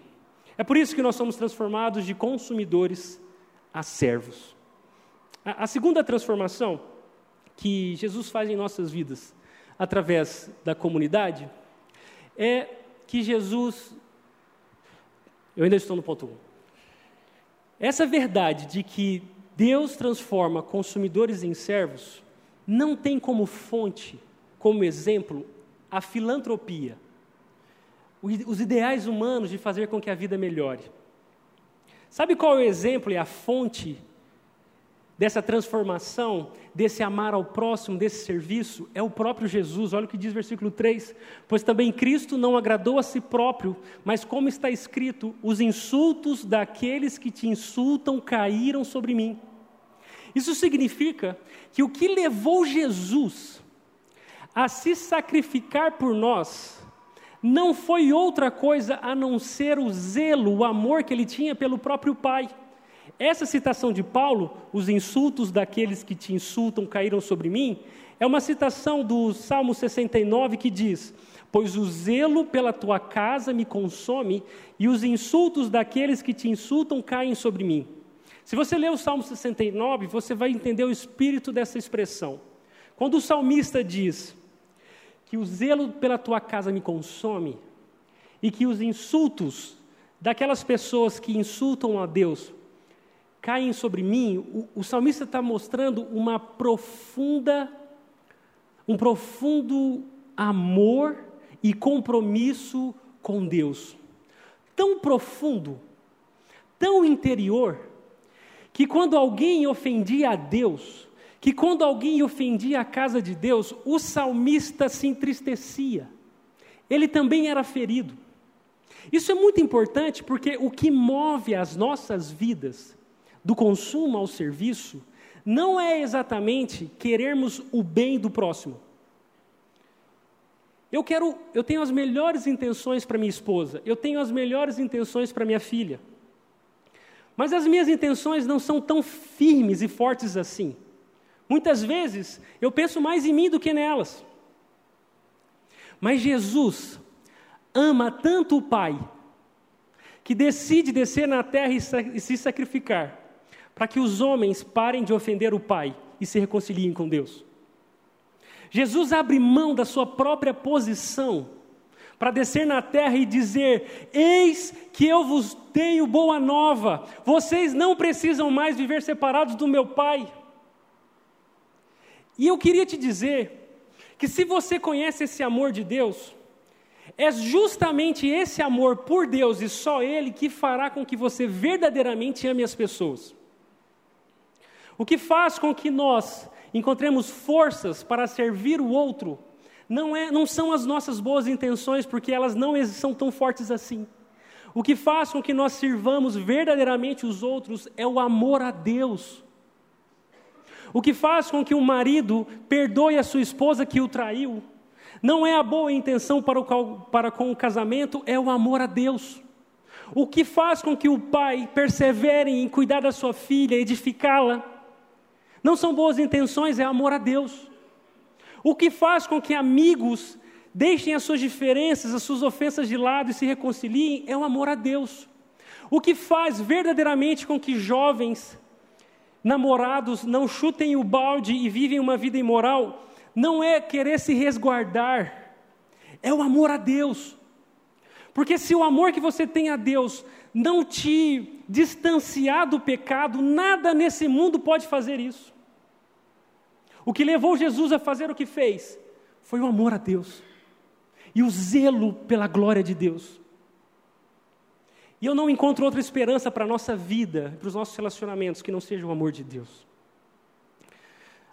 É por isso que nós somos transformados de consumidores a servos. A, segunda transformação que Jesus faz em nossas vidas através da comunidade é que Jesus. Eu ainda estou no ponto 1. Um. Essa verdade de que Deus transforma consumidores em servos não tem como fonte, como exemplo, a filantropia, os ideais humanos de fazer com que a vida melhore. Sabe qual é o exemplo e a fonte dessa transformação, desse amar ao próximo, desse serviço, é o próprio Jesus. Olha o que diz versículo 3: Pois também Cristo não agradou a si próprio, mas como está escrito, os insultos daqueles que te insultam caíram sobre mim. Isso significa que o que levou Jesus a se sacrificar por nós, não foi outra coisa a não ser o zelo, o amor que ele tinha pelo próprio Pai. Essa citação de Paulo, os insultos daqueles que te insultam caíram sobre mim, é uma citação do Salmo 69 que diz: Pois o zelo pela tua casa me consome e os insultos daqueles que te insultam caem sobre mim. Se você ler o Salmo 69, você vai entender o espírito dessa expressão. Quando o salmista diz que o zelo pela tua casa me consome e que os insultos daquelas pessoas que insultam a Deus caem sobre mim, o, o salmista está mostrando uma profunda, um profundo amor e compromisso com Deus. Tão profundo, tão interior, que quando alguém ofendia a Deus, que quando alguém ofendia a casa de Deus, o salmista se entristecia. Ele também era ferido. Isso é muito importante porque o que move as nossas vidas do consumo ao serviço, não é exatamente querermos o bem do próximo. Eu quero, eu tenho as melhores intenções para minha esposa, eu tenho as melhores intenções para minha filha. Mas as minhas intenções não são tão firmes e fortes assim. Muitas vezes eu penso mais em mim do que nelas. Mas Jesus ama tanto o Pai que decide descer na terra e se sacrificar para que os homens parem de ofender o Pai e se reconciliem com Deus. Jesus abre mão da sua própria posição para descer na terra e dizer: Eis que eu vos tenho boa nova, vocês não precisam mais viver separados do meu Pai. E eu queria te dizer que se você conhece esse amor de Deus, é justamente esse amor por Deus e só Ele que fará com que você verdadeiramente ame as pessoas. O que faz com que nós encontremos forças para servir o outro não, é, não são as nossas boas intenções, porque elas não são tão fortes assim. O que faz com que nós sirvamos verdadeiramente os outros é o amor a Deus. O que faz com que o marido perdoe a sua esposa que o traiu, não é a boa intenção para, o, para com o casamento, é o amor a Deus. O que faz com que o pai persevere em cuidar da sua filha, edificá-la, não são boas intenções, é amor a Deus. O que faz com que amigos deixem as suas diferenças, as suas ofensas de lado e se reconciliem é o amor a Deus. O que faz verdadeiramente com que jovens namorados não chutem o balde e vivem uma vida imoral, não é querer se resguardar, é o amor a Deus. Porque se o amor que você tem a Deus não te distanciar do pecado, nada nesse mundo pode fazer isso. O que levou Jesus a fazer o que fez foi o amor a Deus e o zelo pela glória de Deus. E eu não encontro outra esperança para a nossa vida, para os nossos relacionamentos, que não seja o amor de Deus.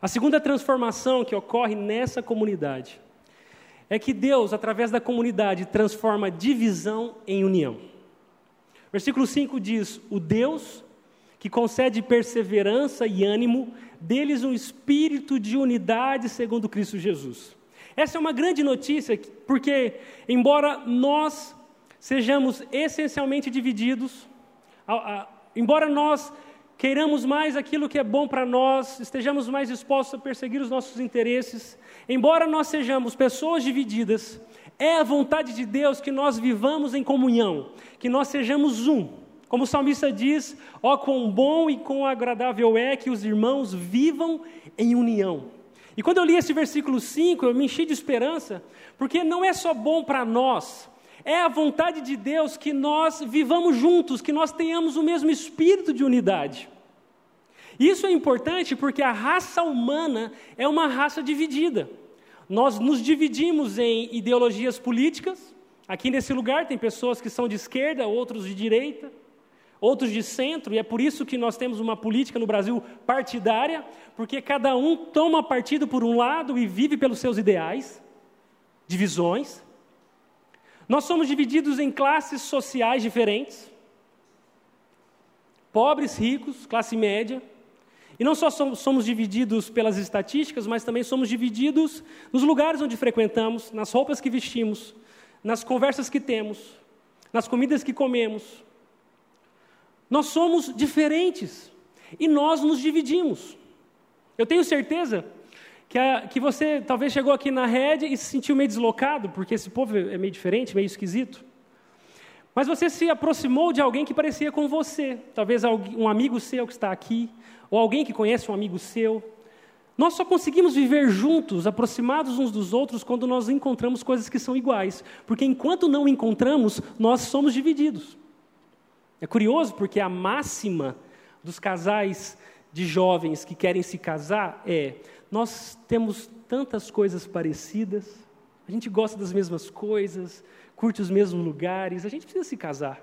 A segunda transformação que ocorre nessa comunidade é que Deus, através da comunidade, transforma divisão em união. Versículo 5 diz: O Deus que concede perseverança e ânimo, deles um espírito de unidade segundo Cristo Jesus. Essa é uma grande notícia, porque, embora nós sejamos essencialmente divididos, embora nós queiramos mais aquilo que é bom para nós, estejamos mais dispostos a perseguir os nossos interesses, embora nós sejamos pessoas divididas, é a vontade de Deus que nós vivamos em comunhão, que nós sejamos um. Como o salmista diz: ó, quão bom e quão agradável é que os irmãos vivam em união. E quando eu li esse versículo 5, eu me enchi de esperança, porque não é só bom para nós, é a vontade de Deus que nós vivamos juntos, que nós tenhamos o mesmo espírito de unidade. Isso é importante porque a raça humana é uma raça dividida. Nós nos dividimos em ideologias políticas. Aqui nesse lugar tem pessoas que são de esquerda, outros de direita, outros de centro, e é por isso que nós temos uma política no Brasil partidária, porque cada um toma partido por um lado e vive pelos seus ideais, divisões. Nós somos divididos em classes sociais diferentes: pobres, ricos, classe média. E não só somos divididos pelas estatísticas, mas também somos divididos nos lugares onde frequentamos, nas roupas que vestimos, nas conversas que temos, nas comidas que comemos. Nós somos diferentes e nós nos dividimos. Eu tenho certeza que, a, que você talvez chegou aqui na rede e se sentiu meio deslocado, porque esse povo é meio diferente, meio esquisito. Mas você se aproximou de alguém que parecia com você, talvez um amigo seu que está aqui, ou alguém que conhece um amigo seu. Nós só conseguimos viver juntos, aproximados uns dos outros, quando nós encontramos coisas que são iguais, porque enquanto não encontramos, nós somos divididos. É curioso porque a máxima dos casais de jovens que querem se casar é: nós temos tantas coisas parecidas, a gente gosta das mesmas coisas, curte os mesmos lugares, a gente precisa se casar,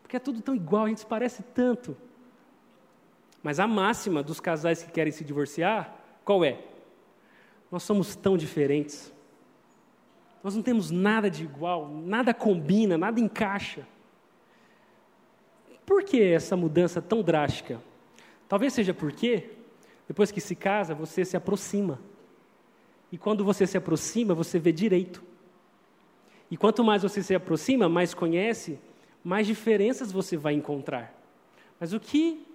porque é tudo tão igual, a gente se parece tanto. Mas a máxima dos casais que querem se divorciar, qual é? Nós somos tão diferentes. Nós não temos nada de igual, nada combina, nada encaixa. Por que essa mudança tão drástica? Talvez seja porque depois que se casa, você se aproxima. E quando você se aproxima, você vê direito. E quanto mais você se aproxima, mais conhece, mais diferenças você vai encontrar. Mas o que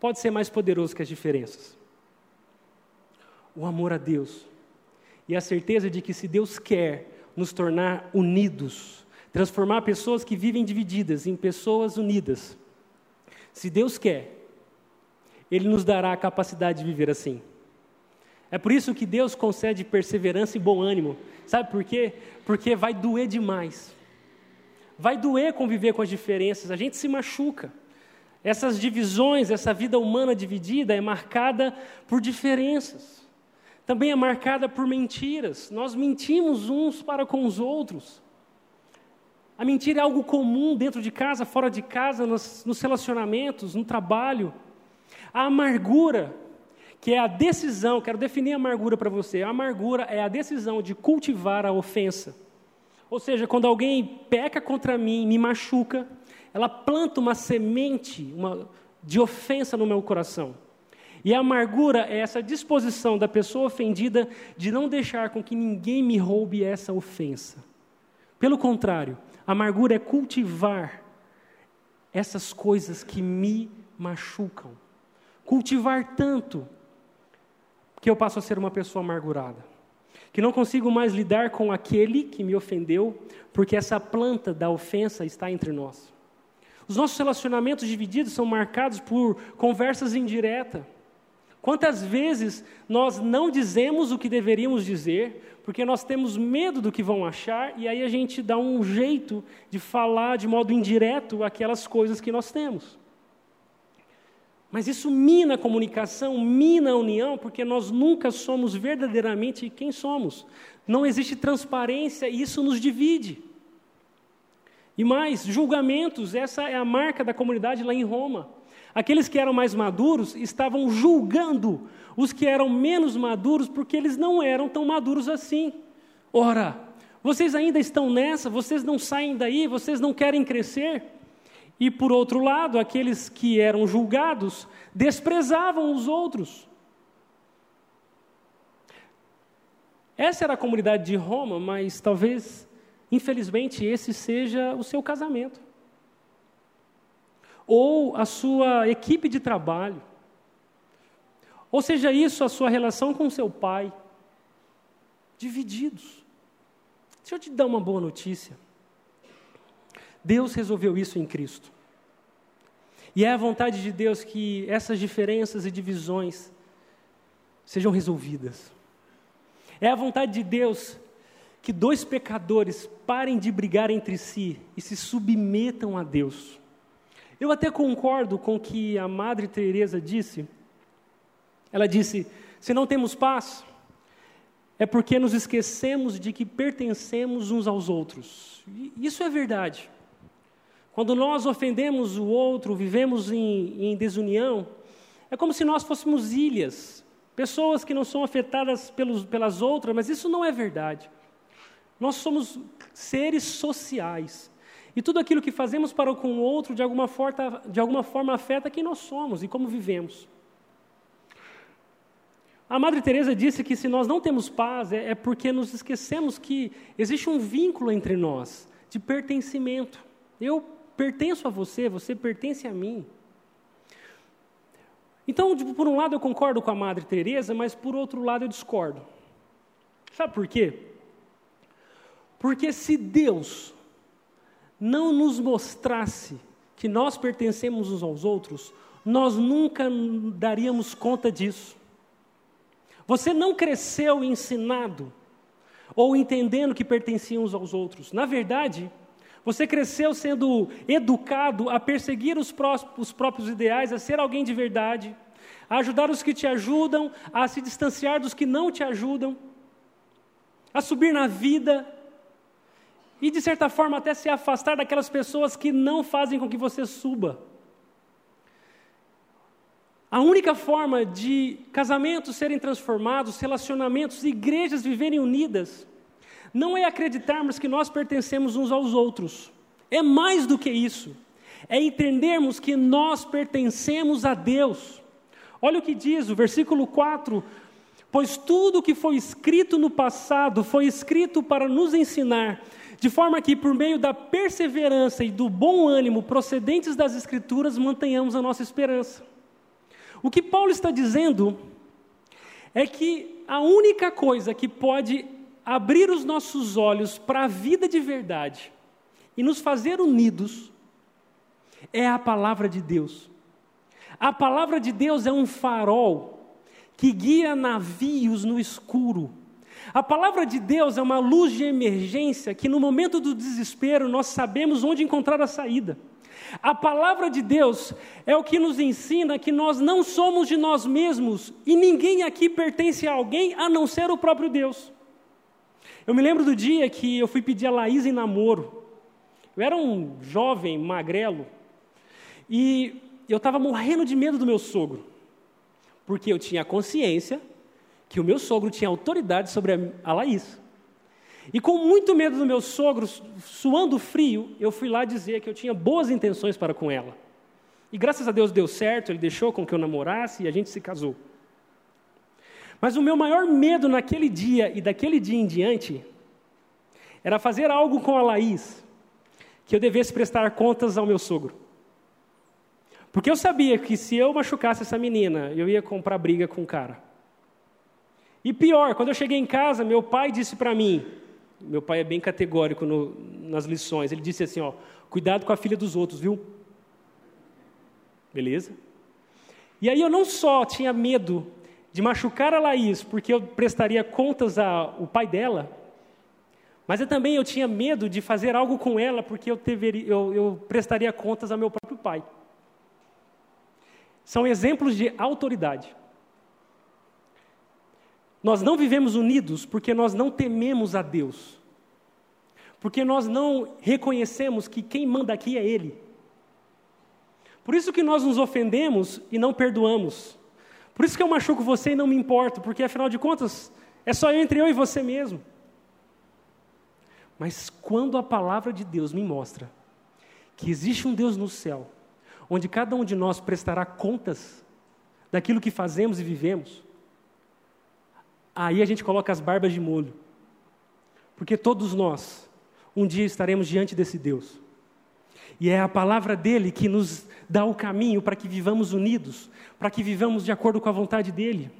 pode ser mais poderoso que as diferenças? O amor a Deus. E a certeza de que se Deus quer nos tornar unidos, transformar pessoas que vivem divididas em pessoas unidas, se Deus quer, ele nos dará a capacidade de viver assim. É por isso que Deus concede perseverança e bom ânimo. Sabe por quê? Porque vai doer demais. Vai doer conviver com as diferenças, a gente se machuca. Essas divisões, essa vida humana dividida é marcada por diferenças. Também é marcada por mentiras. Nós mentimos uns para com os outros. A mentira é algo comum dentro de casa, fora de casa, nos, nos relacionamentos, no trabalho. A amargura, que é a decisão, quero definir a amargura para você. A amargura é a decisão de cultivar a ofensa. Ou seja, quando alguém peca contra mim, me machuca, ela planta uma semente uma, de ofensa no meu coração. E a amargura é essa disposição da pessoa ofendida de não deixar com que ninguém me roube essa ofensa. Pelo contrário, amargura é cultivar essas coisas que me machucam cultivar tanto que eu passo a ser uma pessoa amargurada. Que não consigo mais lidar com aquele que me ofendeu, porque essa planta da ofensa está entre nós. Os nossos relacionamentos divididos são marcados por conversas indiretas. Quantas vezes nós não dizemos o que deveríamos dizer, porque nós temos medo do que vão achar, e aí a gente dá um jeito de falar de modo indireto aquelas coisas que nós temos. Mas isso mina a comunicação, mina a união, porque nós nunca somos verdadeiramente quem somos. Não existe transparência e isso nos divide. E mais, julgamentos, essa é a marca da comunidade lá em Roma. Aqueles que eram mais maduros estavam julgando os que eram menos maduros porque eles não eram tão maduros assim. Ora, vocês ainda estão nessa, vocês não saem daí, vocês não querem crescer. E por outro lado, aqueles que eram julgados desprezavam os outros. Essa era a comunidade de Roma, mas talvez, infelizmente, esse seja o seu casamento. Ou a sua equipe de trabalho. Ou seja, isso a sua relação com seu pai. Divididos. Deixa eu te dar uma boa notícia. Deus resolveu isso em Cristo. E é a vontade de Deus que essas diferenças e divisões sejam resolvidas. É a vontade de Deus que dois pecadores parem de brigar entre si e se submetam a Deus. Eu até concordo com o que a Madre Teresa disse. Ela disse: "Se não temos paz, é porque nos esquecemos de que pertencemos uns aos outros". E isso é verdade. Quando nós ofendemos o outro, vivemos em, em desunião, é como se nós fôssemos ilhas pessoas que não são afetadas pelos, pelas outras, mas isso não é verdade. Nós somos seres sociais. E tudo aquilo que fazemos para com o outro, de alguma, forma, de alguma forma, afeta quem nós somos e como vivemos. A Madre Teresa disse que se nós não temos paz é, é porque nos esquecemos que existe um vínculo entre nós de pertencimento. Eu pertenço a você, você pertence a mim. Então, por um lado eu concordo com a Madre Teresa, mas por outro lado eu discordo. Sabe por quê? Porque se Deus não nos mostrasse que nós pertencemos uns aos outros, nós nunca daríamos conta disso. Você não cresceu ensinado ou entendendo que pertenciam uns aos outros. Na verdade, você cresceu sendo educado a perseguir os, os próprios ideais, a ser alguém de verdade, a ajudar os que te ajudam, a se distanciar dos que não te ajudam, a subir na vida e, de certa forma, até se afastar daquelas pessoas que não fazem com que você suba. A única forma de casamentos serem transformados, relacionamentos, igrejas viverem unidas, não é acreditarmos que nós pertencemos uns aos outros. É mais do que isso. É entendermos que nós pertencemos a Deus. Olha o que diz o versículo 4: Pois tudo que foi escrito no passado foi escrito para nos ensinar, de forma que, por meio da perseverança e do bom ânimo procedentes das Escrituras, mantenhamos a nossa esperança. O que Paulo está dizendo é que a única coisa que pode abrir os nossos olhos para a vida de verdade e nos fazer unidos é a palavra de Deus. A palavra de Deus é um farol que guia navios no escuro. A palavra de Deus é uma luz de emergência que no momento do desespero nós sabemos onde encontrar a saída. A palavra de Deus é o que nos ensina que nós não somos de nós mesmos e ninguém aqui pertence a alguém a não ser o próprio Deus. Eu me lembro do dia que eu fui pedir a Laís em namoro. Eu era um jovem magrelo e eu estava morrendo de medo do meu sogro, porque eu tinha consciência que o meu sogro tinha autoridade sobre a, Laís. E com muito medo do meu sogro, suando frio, eu fui lá dizer que eu tinha boas intenções para com ela. E graças a Deus deu certo, ele deixou com que eu namorasse e a gente se casou. Mas o meu maior medo naquele dia e daquele dia em diante era fazer algo com a Laís que eu devesse prestar contas ao meu sogro. Porque eu sabia que se eu machucasse essa menina, eu ia comprar briga com o cara. E pior, quando eu cheguei em casa, meu pai disse para mim, meu pai é bem categórico no, nas lições, ele disse assim, ó, cuidado com a filha dos outros, viu? Beleza? E aí eu não só tinha medo de machucar a Laís, porque eu prestaria contas ao pai dela, mas eu também eu tinha medo de fazer algo com ela, porque eu, eu, eu prestaria contas ao meu próprio pai. São exemplos de autoridade. Nós não vivemos unidos porque nós não tememos a Deus. Porque nós não reconhecemos que quem manda aqui é Ele. Por isso que nós nos ofendemos e não perdoamos. Por isso que eu machuco você e não me importo, porque afinal de contas, é só eu entre eu e você mesmo. Mas quando a palavra de Deus me mostra que existe um Deus no céu, onde cada um de nós prestará contas daquilo que fazemos e vivemos, aí a gente coloca as barbas de molho. Porque todos nós, um dia estaremos diante desse Deus. E é a palavra dele que nos dá o caminho para que vivamos unidos, para que vivamos de acordo com a vontade dele.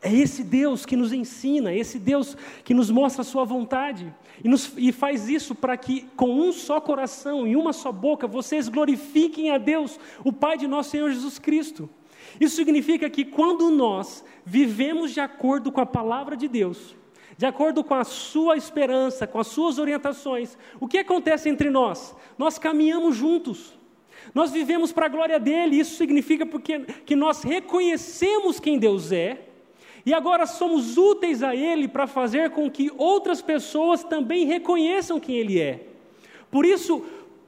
É esse Deus que nos ensina, é esse Deus que nos mostra a sua vontade e, nos, e faz isso para que, com um só coração e uma só boca, vocês glorifiquem a Deus, o Pai de nosso Senhor Jesus Cristo. Isso significa que quando nós vivemos de acordo com a palavra de Deus, de acordo com a sua esperança, com as suas orientações, o que acontece entre nós? Nós caminhamos juntos. Nós vivemos para a glória dele, isso significa porque, que nós reconhecemos quem Deus é, e agora somos úteis a Ele para fazer com que outras pessoas também reconheçam quem Ele é. Por isso,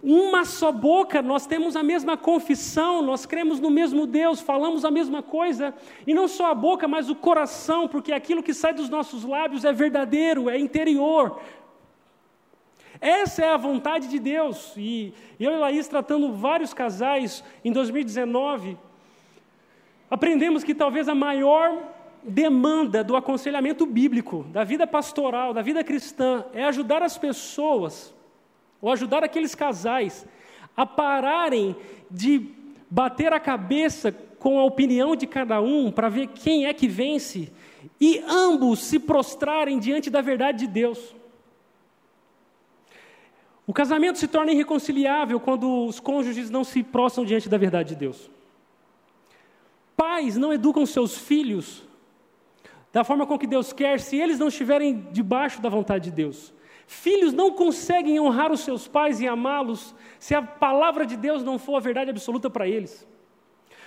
uma só boca, nós temos a mesma confissão, nós cremos no mesmo Deus, falamos a mesma coisa, e não só a boca, mas o coração, porque aquilo que sai dos nossos lábios é verdadeiro, é interior. Essa é a vontade de Deus. E eu e Laís, tratando vários casais em 2019, aprendemos que talvez a maior demanda do aconselhamento bíblico, da vida pastoral, da vida cristã, é ajudar as pessoas, ou ajudar aqueles casais, a pararem de bater a cabeça com a opinião de cada um para ver quem é que vence, e ambos se prostrarem diante da verdade de Deus. O casamento se torna irreconciliável quando os cônjuges não se prostram diante da verdade de Deus. Pais não educam seus filhos da forma com que Deus quer, se eles não estiverem debaixo da vontade de Deus. Filhos não conseguem honrar os seus pais e amá-los se a palavra de Deus não for a verdade absoluta para eles.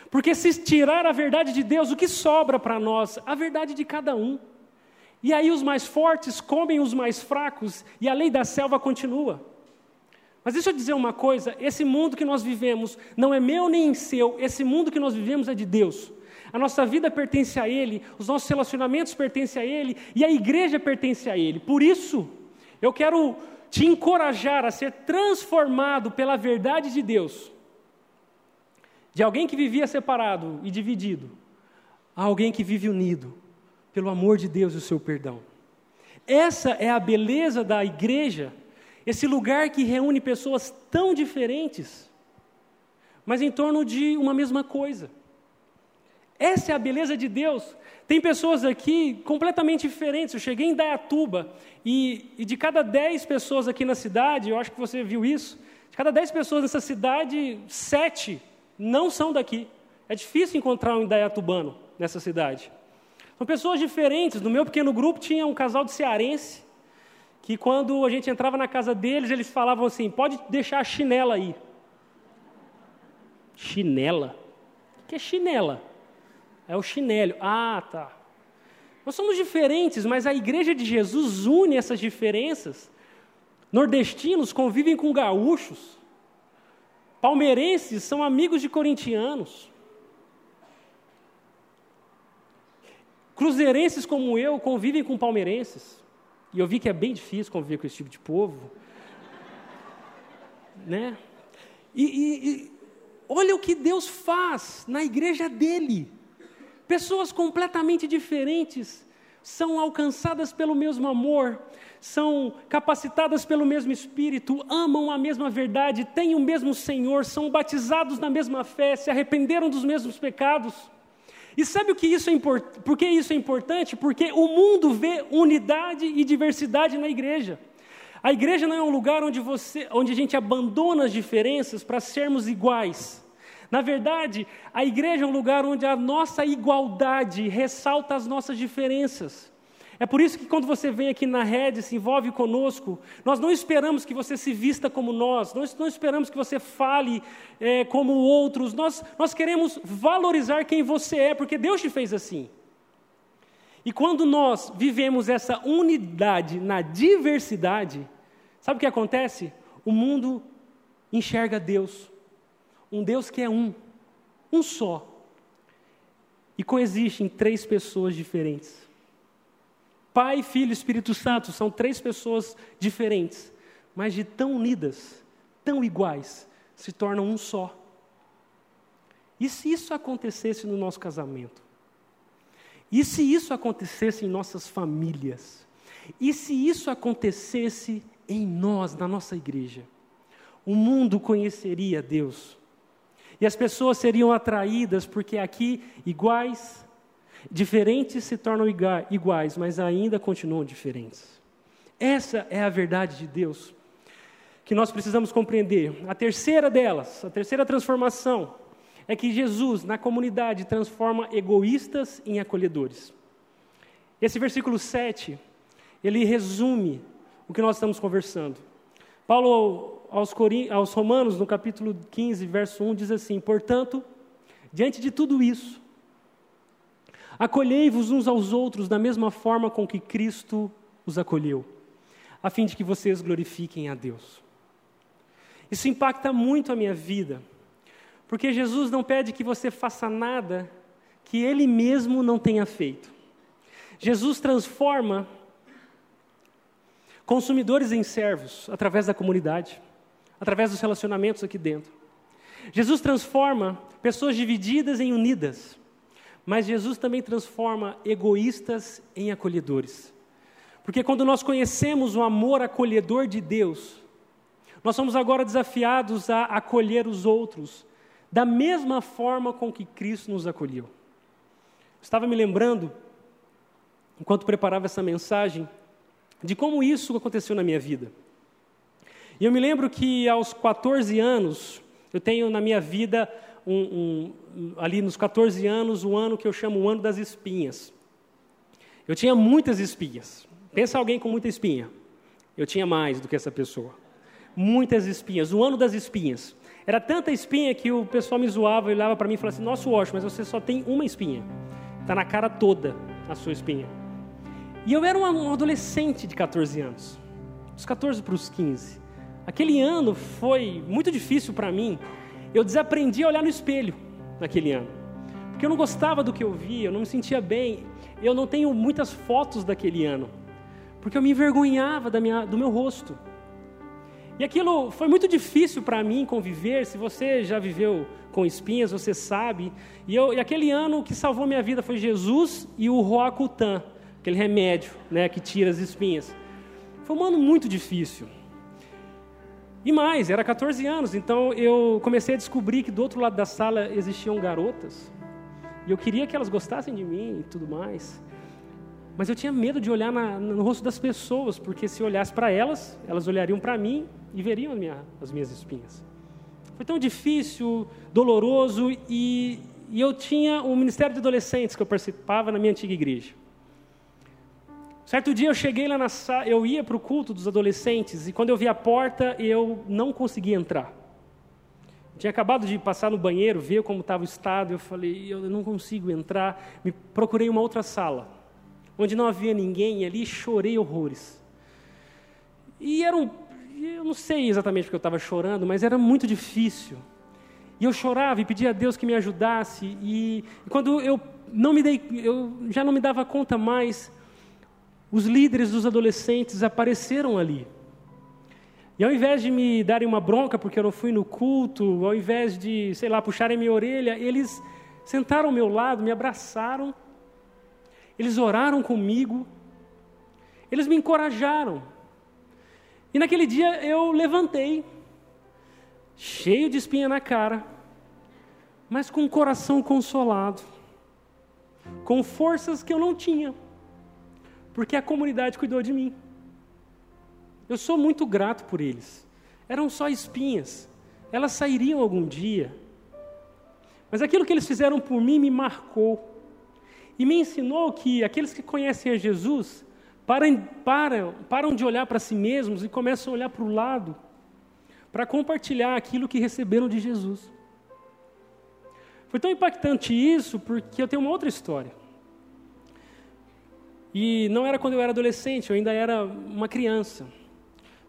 Porque se tirar a verdade de Deus, o que sobra para nós? A verdade de cada um. E aí os mais fortes comem os mais fracos e a lei da selva continua. Mas deixa eu dizer uma coisa: esse mundo que nós vivemos não é meu nem seu, esse mundo que nós vivemos é de Deus. A nossa vida pertence a Ele, os nossos relacionamentos pertencem a Ele e a igreja pertence a Ele. Por isso, eu quero te encorajar a ser transformado pela verdade de Deus. De alguém que vivia separado e dividido, a alguém que vive unido, pelo amor de Deus e o seu perdão. Essa é a beleza da igreja, esse lugar que reúne pessoas tão diferentes, mas em torno de uma mesma coisa. Essa é a beleza de Deus. Tem pessoas aqui completamente diferentes. Eu cheguei em Dayatuba e, e, de cada dez pessoas aqui na cidade, eu acho que você viu isso, de cada dez pessoas nessa cidade, sete não são daqui. É difícil encontrar um indaiatubano nessa cidade. São pessoas diferentes. No meu pequeno grupo tinha um casal de cearense que quando a gente entrava na casa deles, eles falavam assim: pode deixar a chinela aí. Chinela? O que é chinela? É o chinelo. Ah, tá. Nós somos diferentes, mas a igreja de Jesus une essas diferenças. Nordestinos convivem com gaúchos. Palmeirenses são amigos de corintianos. Cruzeirenses como eu convivem com palmeirenses. E eu vi que é bem difícil conviver com esse tipo de povo. (laughs) né? E, e, e olha o que Deus faz na igreja dele. Pessoas completamente diferentes são alcançadas pelo mesmo amor, são capacitadas pelo mesmo Espírito, amam a mesma verdade, têm o mesmo Senhor, são batizados na mesma fé, se arrependeram dos mesmos pecados. E sabe o que isso é importante? Por que isso é importante? Porque o mundo vê unidade e diversidade na igreja. A igreja não é um lugar onde, você, onde a gente abandona as diferenças para sermos iguais. Na verdade, a igreja é um lugar onde a nossa igualdade ressalta as nossas diferenças. É por isso que quando você vem aqui na rede, se envolve conosco, nós não esperamos que você se vista como nós, nós não esperamos que você fale é, como outros, nós, nós queremos valorizar quem você é, porque Deus te fez assim. E quando nós vivemos essa unidade na diversidade, sabe o que acontece? O mundo enxerga Deus um Deus que é um, um só, e coexiste em três pessoas diferentes. Pai, Filho e Espírito Santo são três pessoas diferentes, mas de tão unidas, tão iguais, se tornam um só. E se isso acontecesse no nosso casamento? E se isso acontecesse em nossas famílias? E se isso acontecesse em nós, na nossa igreja? O mundo conheceria Deus. E as pessoas seriam atraídas porque aqui iguais, diferentes se tornam iguais, mas ainda continuam diferentes. Essa é a verdade de Deus que nós precisamos compreender. A terceira delas, a terceira transformação, é que Jesus, na comunidade, transforma egoístas em acolhedores. Esse versículo 7, ele resume o que nós estamos conversando. Paulo, aos, aos Romanos, no capítulo 15, verso 1, diz assim: Portanto, diante de tudo isso, acolhei-vos uns aos outros da mesma forma com que Cristo os acolheu, a fim de que vocês glorifiquem a Deus. Isso impacta muito a minha vida, porque Jesus não pede que você faça nada que Ele mesmo não tenha feito. Jesus transforma consumidores em servos através da comunidade, através dos relacionamentos aqui dentro. Jesus transforma pessoas divididas em unidas, mas Jesus também transforma egoístas em acolhedores. Porque quando nós conhecemos o amor acolhedor de Deus, nós somos agora desafiados a acolher os outros da mesma forma com que Cristo nos acolheu. Estava me lembrando, enquanto preparava essa mensagem, de como isso aconteceu na minha vida. E eu me lembro que aos 14 anos, eu tenho na minha vida, um, um, ali nos 14 anos, o um ano que eu chamo o ano das espinhas. Eu tinha muitas espinhas. Pensa alguém com muita espinha. Eu tinha mais do que essa pessoa muitas espinhas, o ano das espinhas. Era tanta espinha que o pessoal me zoava e olhava para mim e falava assim: Nossa, Washington, mas você só tem uma espinha. Está na cara toda a sua espinha. E eu era um adolescente de 14 anos, dos 14 para os 15. Aquele ano foi muito difícil para mim. Eu desaprendi a olhar no espelho naquele ano, porque eu não gostava do que eu via, eu não me sentia bem. Eu não tenho muitas fotos daquele ano, porque eu me envergonhava da minha, do meu rosto. E aquilo foi muito difícil para mim conviver. Se você já viveu com espinhas, você sabe. E, eu, e aquele ano o que salvou minha vida foi Jesus e o Roacutan, aquele remédio né, que tira as espinhas. Foi um ano muito difícil. E mais, era 14 anos, então eu comecei a descobrir que do outro lado da sala existiam garotas. E eu queria que elas gostassem de mim e tudo mais. Mas eu tinha medo de olhar na, no rosto das pessoas, porque se eu olhasse para elas, elas olhariam para mim e veriam minha, as minhas espinhas. Foi tão difícil, doloroso, e, e eu tinha um ministério de adolescentes que eu participava na minha antiga igreja. Certo dia eu cheguei lá na sala, eu ia para o culto dos adolescentes, e quando eu vi a porta, eu não conseguia entrar. Tinha acabado de passar no banheiro, ver como estava o estado, eu falei, eu não consigo entrar, me procurei uma outra sala onde não havia ninguém, e ali chorei horrores. E era um. Eu não sei exatamente porque eu estava chorando, mas era muito difícil. E eu chorava e pedia a Deus que me ajudasse. E, e quando eu não me dei, eu já não me dava conta mais, os líderes dos adolescentes apareceram ali. E ao invés de me darem uma bronca porque eu não fui no culto, ao invés de, sei lá, puxarem minha orelha, eles sentaram ao meu lado, me abraçaram eles oraram comigo, eles me encorajaram. E naquele dia eu levantei, cheio de espinha na cara, mas com o coração consolado, com forças que eu não tinha, porque a comunidade cuidou de mim. Eu sou muito grato por eles. Eram só espinhas, elas sairiam algum dia. Mas aquilo que eles fizeram por mim me marcou e me ensinou que aqueles que conhecem a Jesus param, param, param de olhar para si mesmos e começam a olhar para o lado para compartilhar aquilo que receberam de Jesus. Foi tão impactante isso porque eu tenho uma outra história. E não era quando eu era adolescente, eu ainda era uma criança.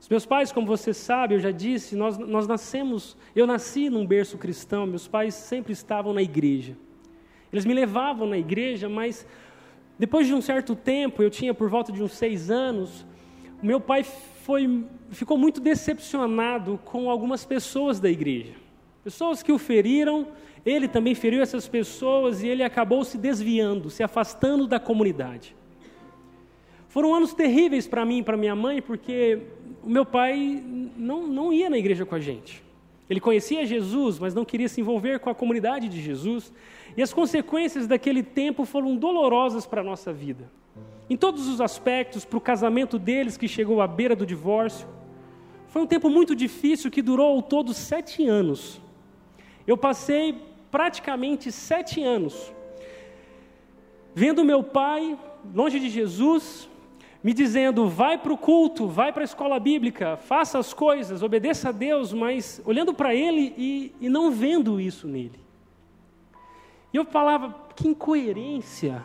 Os meus pais, como você sabe, eu já disse, nós, nós nascemos, eu nasci num berço cristão, meus pais sempre estavam na igreja. Eles me levavam na igreja, mas depois de um certo tempo, eu tinha por volta de uns seis anos, meu pai foi, ficou muito decepcionado com algumas pessoas da igreja. Pessoas que o feriram, ele também feriu essas pessoas e ele acabou se desviando, se afastando da comunidade. Foram anos terríveis para mim e para minha mãe, porque o meu pai não, não ia na igreja com a gente. Ele conhecia Jesus, mas não queria se envolver com a comunidade de Jesus. E as consequências daquele tempo foram dolorosas para a nossa vida. Em todos os aspectos, para o casamento deles, que chegou à beira do divórcio. Foi um tempo muito difícil que durou ao todo sete anos. Eu passei praticamente sete anos vendo meu pai longe de Jesus, me dizendo: vai para o culto, vai para a escola bíblica, faça as coisas, obedeça a Deus, mas olhando para ele e, e não vendo isso nele. E eu falava: que incoerência.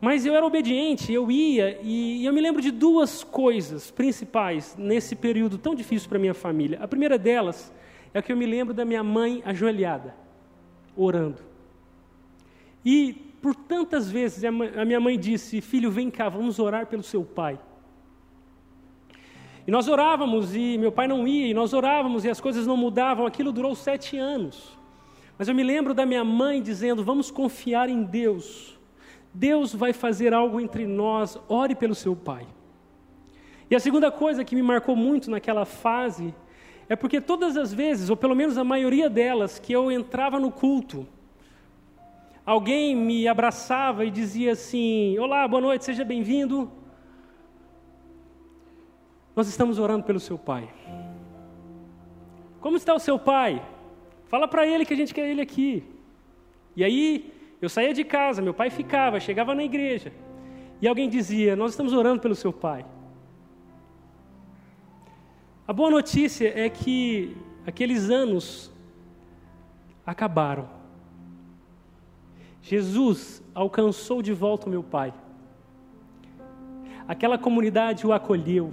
Mas eu era obediente, eu ia, e, eu me lembro de duas coisas principais nesse período tão difícil para minha família. A primeira delas é que eu me lembro da minha mãe ajoelhada, orando. E por tantas vezes a minha mãe disse: Filho, vem cá, vamos orar pelo seu pai. E nós orávamos e meu pai não ia, e nós orávamos e as coisas não mudavam. Aquilo durou sete anos. Mas eu me lembro da minha mãe dizendo: Vamos confiar em Deus. Deus vai fazer algo entre nós, ore pelo seu pai. E a segunda coisa que me marcou muito naquela fase é porque todas as vezes, ou pelo menos a maioria delas, que eu entrava no culto, alguém me abraçava e dizia assim: Olá, boa noite, seja bem-vindo. Nós estamos orando pelo seu pai. Como está o seu pai? Fala para ele que a gente quer ele aqui. E aí, eu saía de casa, meu pai ficava, chegava na igreja. E alguém dizia: Nós estamos orando pelo seu pai. A boa notícia é que aqueles anos acabaram. Jesus alcançou de volta o meu pai. Aquela comunidade o acolheu.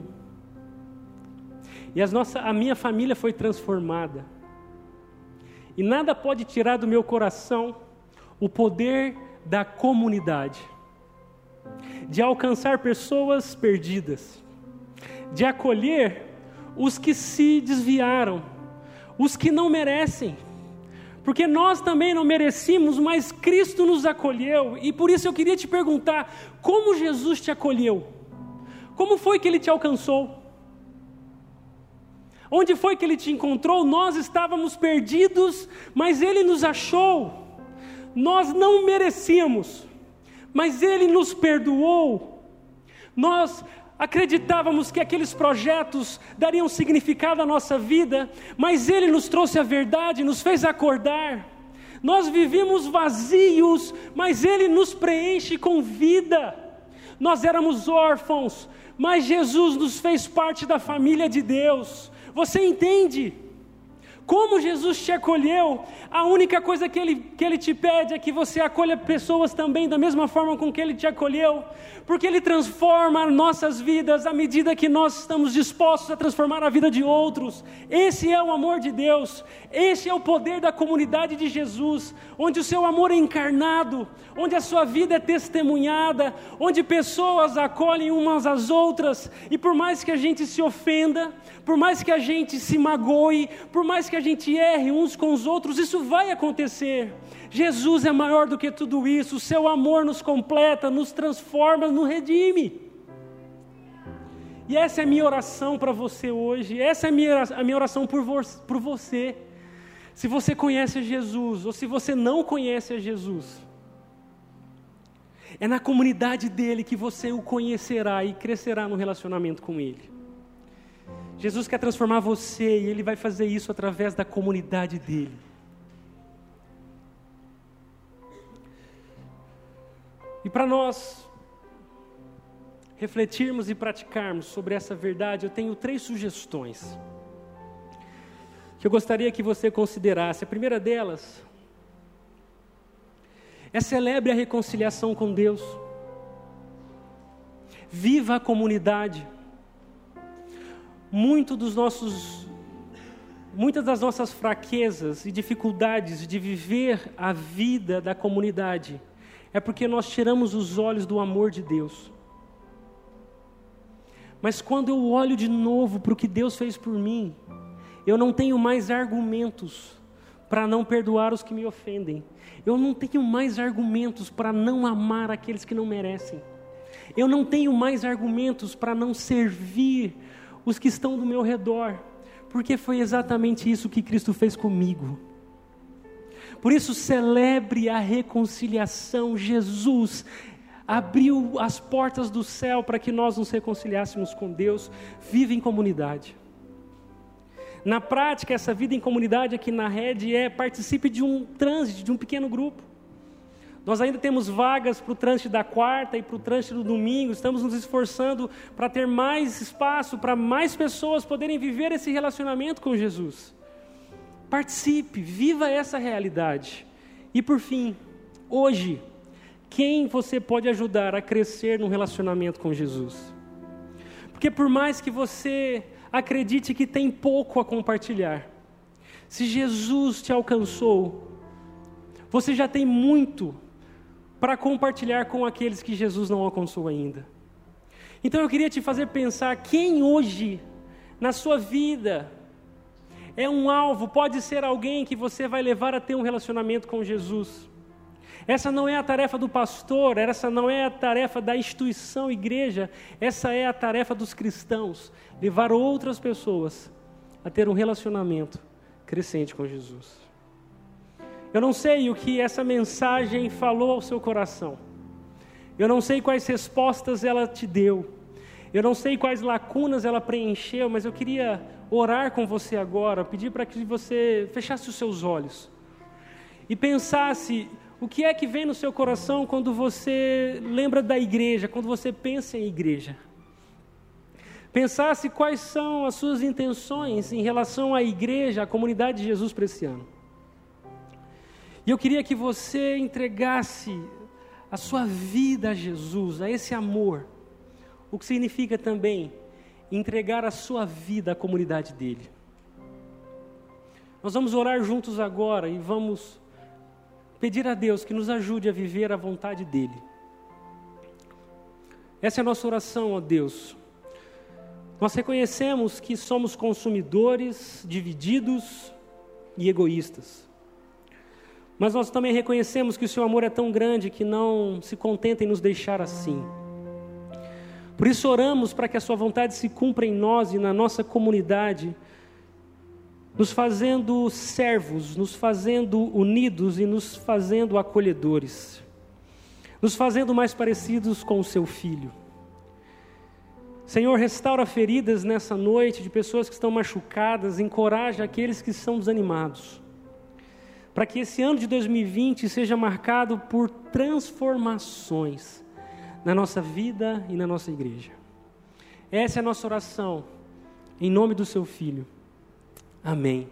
E as a minha família foi transformada. E nada pode tirar do meu coração o poder da comunidade, de alcançar pessoas perdidas, de acolher os que se desviaram, os que não merecem porque nós também não merecíamos, mas Cristo nos acolheu, e por isso eu queria te perguntar: como Jesus te acolheu? Como foi que ele te alcançou? Onde foi que ele te encontrou? Nós estávamos perdidos, mas ele nos achou. Nós não merecíamos, mas ele nos perdoou. Nós acreditávamos que aqueles projetos dariam significado à nossa vida, mas Ele nos trouxe a verdade, nos fez acordar. Nós vivíamos vazios, mas Ele nos preenche com vida. Nós éramos órfãos, mas Jesus nos fez parte da família de Deus. Você entende? Como Jesus te acolheu, a única coisa que ele, que ele te pede é que você acolha pessoas também da mesma forma com que Ele te acolheu, porque Ele transforma nossas vidas à medida que nós estamos dispostos a transformar a vida de outros. Esse é o amor de Deus, esse é o poder da comunidade de Jesus, onde o seu amor é encarnado, onde a sua vida é testemunhada, onde pessoas acolhem umas às outras, e por mais que a gente se ofenda, por mais que a gente se magoe, por mais que a gente erre uns com os outros, isso vai acontecer. Jesus é maior do que tudo isso, o seu amor nos completa, nos transforma, nos redime. E essa é a minha oração para você hoje, essa é a minha, a oração por, vo por você. Se você conhece Jesus ou se você não conhece Jesus, é na comunidade dele que você o conhecerá e crescerá no relacionamento com ele. Jesus quer transformar você e ele vai fazer isso através da comunidade dele. E para nós refletirmos e praticarmos sobre essa verdade, eu tenho três sugestões que eu gostaria que você considerasse. A primeira delas é celebre a reconciliação com Deus. Viva a comunidade. Muito dos nossos muitas das nossas fraquezas e dificuldades de viver a vida da comunidade é porque nós tiramos os olhos do amor de Deus. Mas quando eu olho de novo para o que Deus fez por mim, eu não tenho mais argumentos para não perdoar os que me ofendem. Eu não tenho mais argumentos para não amar aqueles que não merecem. Eu não tenho mais argumentos para não servir os que estão do meu redor, porque foi exatamente isso que Cristo fez comigo. Por isso, celebre a reconciliação. Jesus abriu as portas do céu para que nós nos reconciliássemos com Deus. Vive em comunidade. Na prática, essa vida em comunidade aqui na rede é participe de um trânsito, de um pequeno grupo. Nós ainda temos vagas para o trânsito da quarta e para o trânsito do domingo. Estamos nos esforçando para ter mais espaço, para mais pessoas poderem viver esse relacionamento com Jesus. Participe, viva essa realidade. E por fim, hoje, quem você pode ajudar a crescer no relacionamento com Jesus? Porque por mais que você acredite que tem pouco a compartilhar, se Jesus te alcançou, você já tem muito para compartilhar com aqueles que Jesus não alcançou ainda. Então eu queria te fazer pensar quem hoje na sua vida é um alvo, pode ser alguém que você vai levar a ter um relacionamento com Jesus. Essa não é a tarefa do pastor, essa não é a tarefa da instituição igreja, essa é a tarefa dos cristãos, levar outras pessoas a ter um relacionamento crescente com Jesus. Eu não sei o que essa mensagem falou ao seu coração. Eu não sei quais respostas ela te deu. Eu não sei quais lacunas ela preencheu, mas eu queria orar com você agora, pedir para que você fechasse os seus olhos e pensasse o que é que vem no seu coração quando você lembra da igreja, quando você pensa em igreja. Pensasse quais são as suas intenções em relação à igreja, à comunidade de Jesus para esse ano. E eu queria que você entregasse a sua vida a Jesus, a esse amor, o que significa também entregar a sua vida à comunidade dele. Nós vamos orar juntos agora e vamos pedir a Deus que nos ajude a viver a vontade dele. Essa é a nossa oração, ó Deus. Nós reconhecemos que somos consumidores, divididos e egoístas. Mas nós também reconhecemos que o seu amor é tão grande que não se contenta em nos deixar assim. Por isso oramos para que a sua vontade se cumpra em nós e na nossa comunidade, nos fazendo servos, nos fazendo unidos e nos fazendo acolhedores, nos fazendo mais parecidos com o seu filho. Senhor, restaura feridas nessa noite de pessoas que estão machucadas, encoraja aqueles que são desanimados. Para que esse ano de 2020 seja marcado por transformações na nossa vida e na nossa igreja. Essa é a nossa oração, em nome do seu Filho. Amém.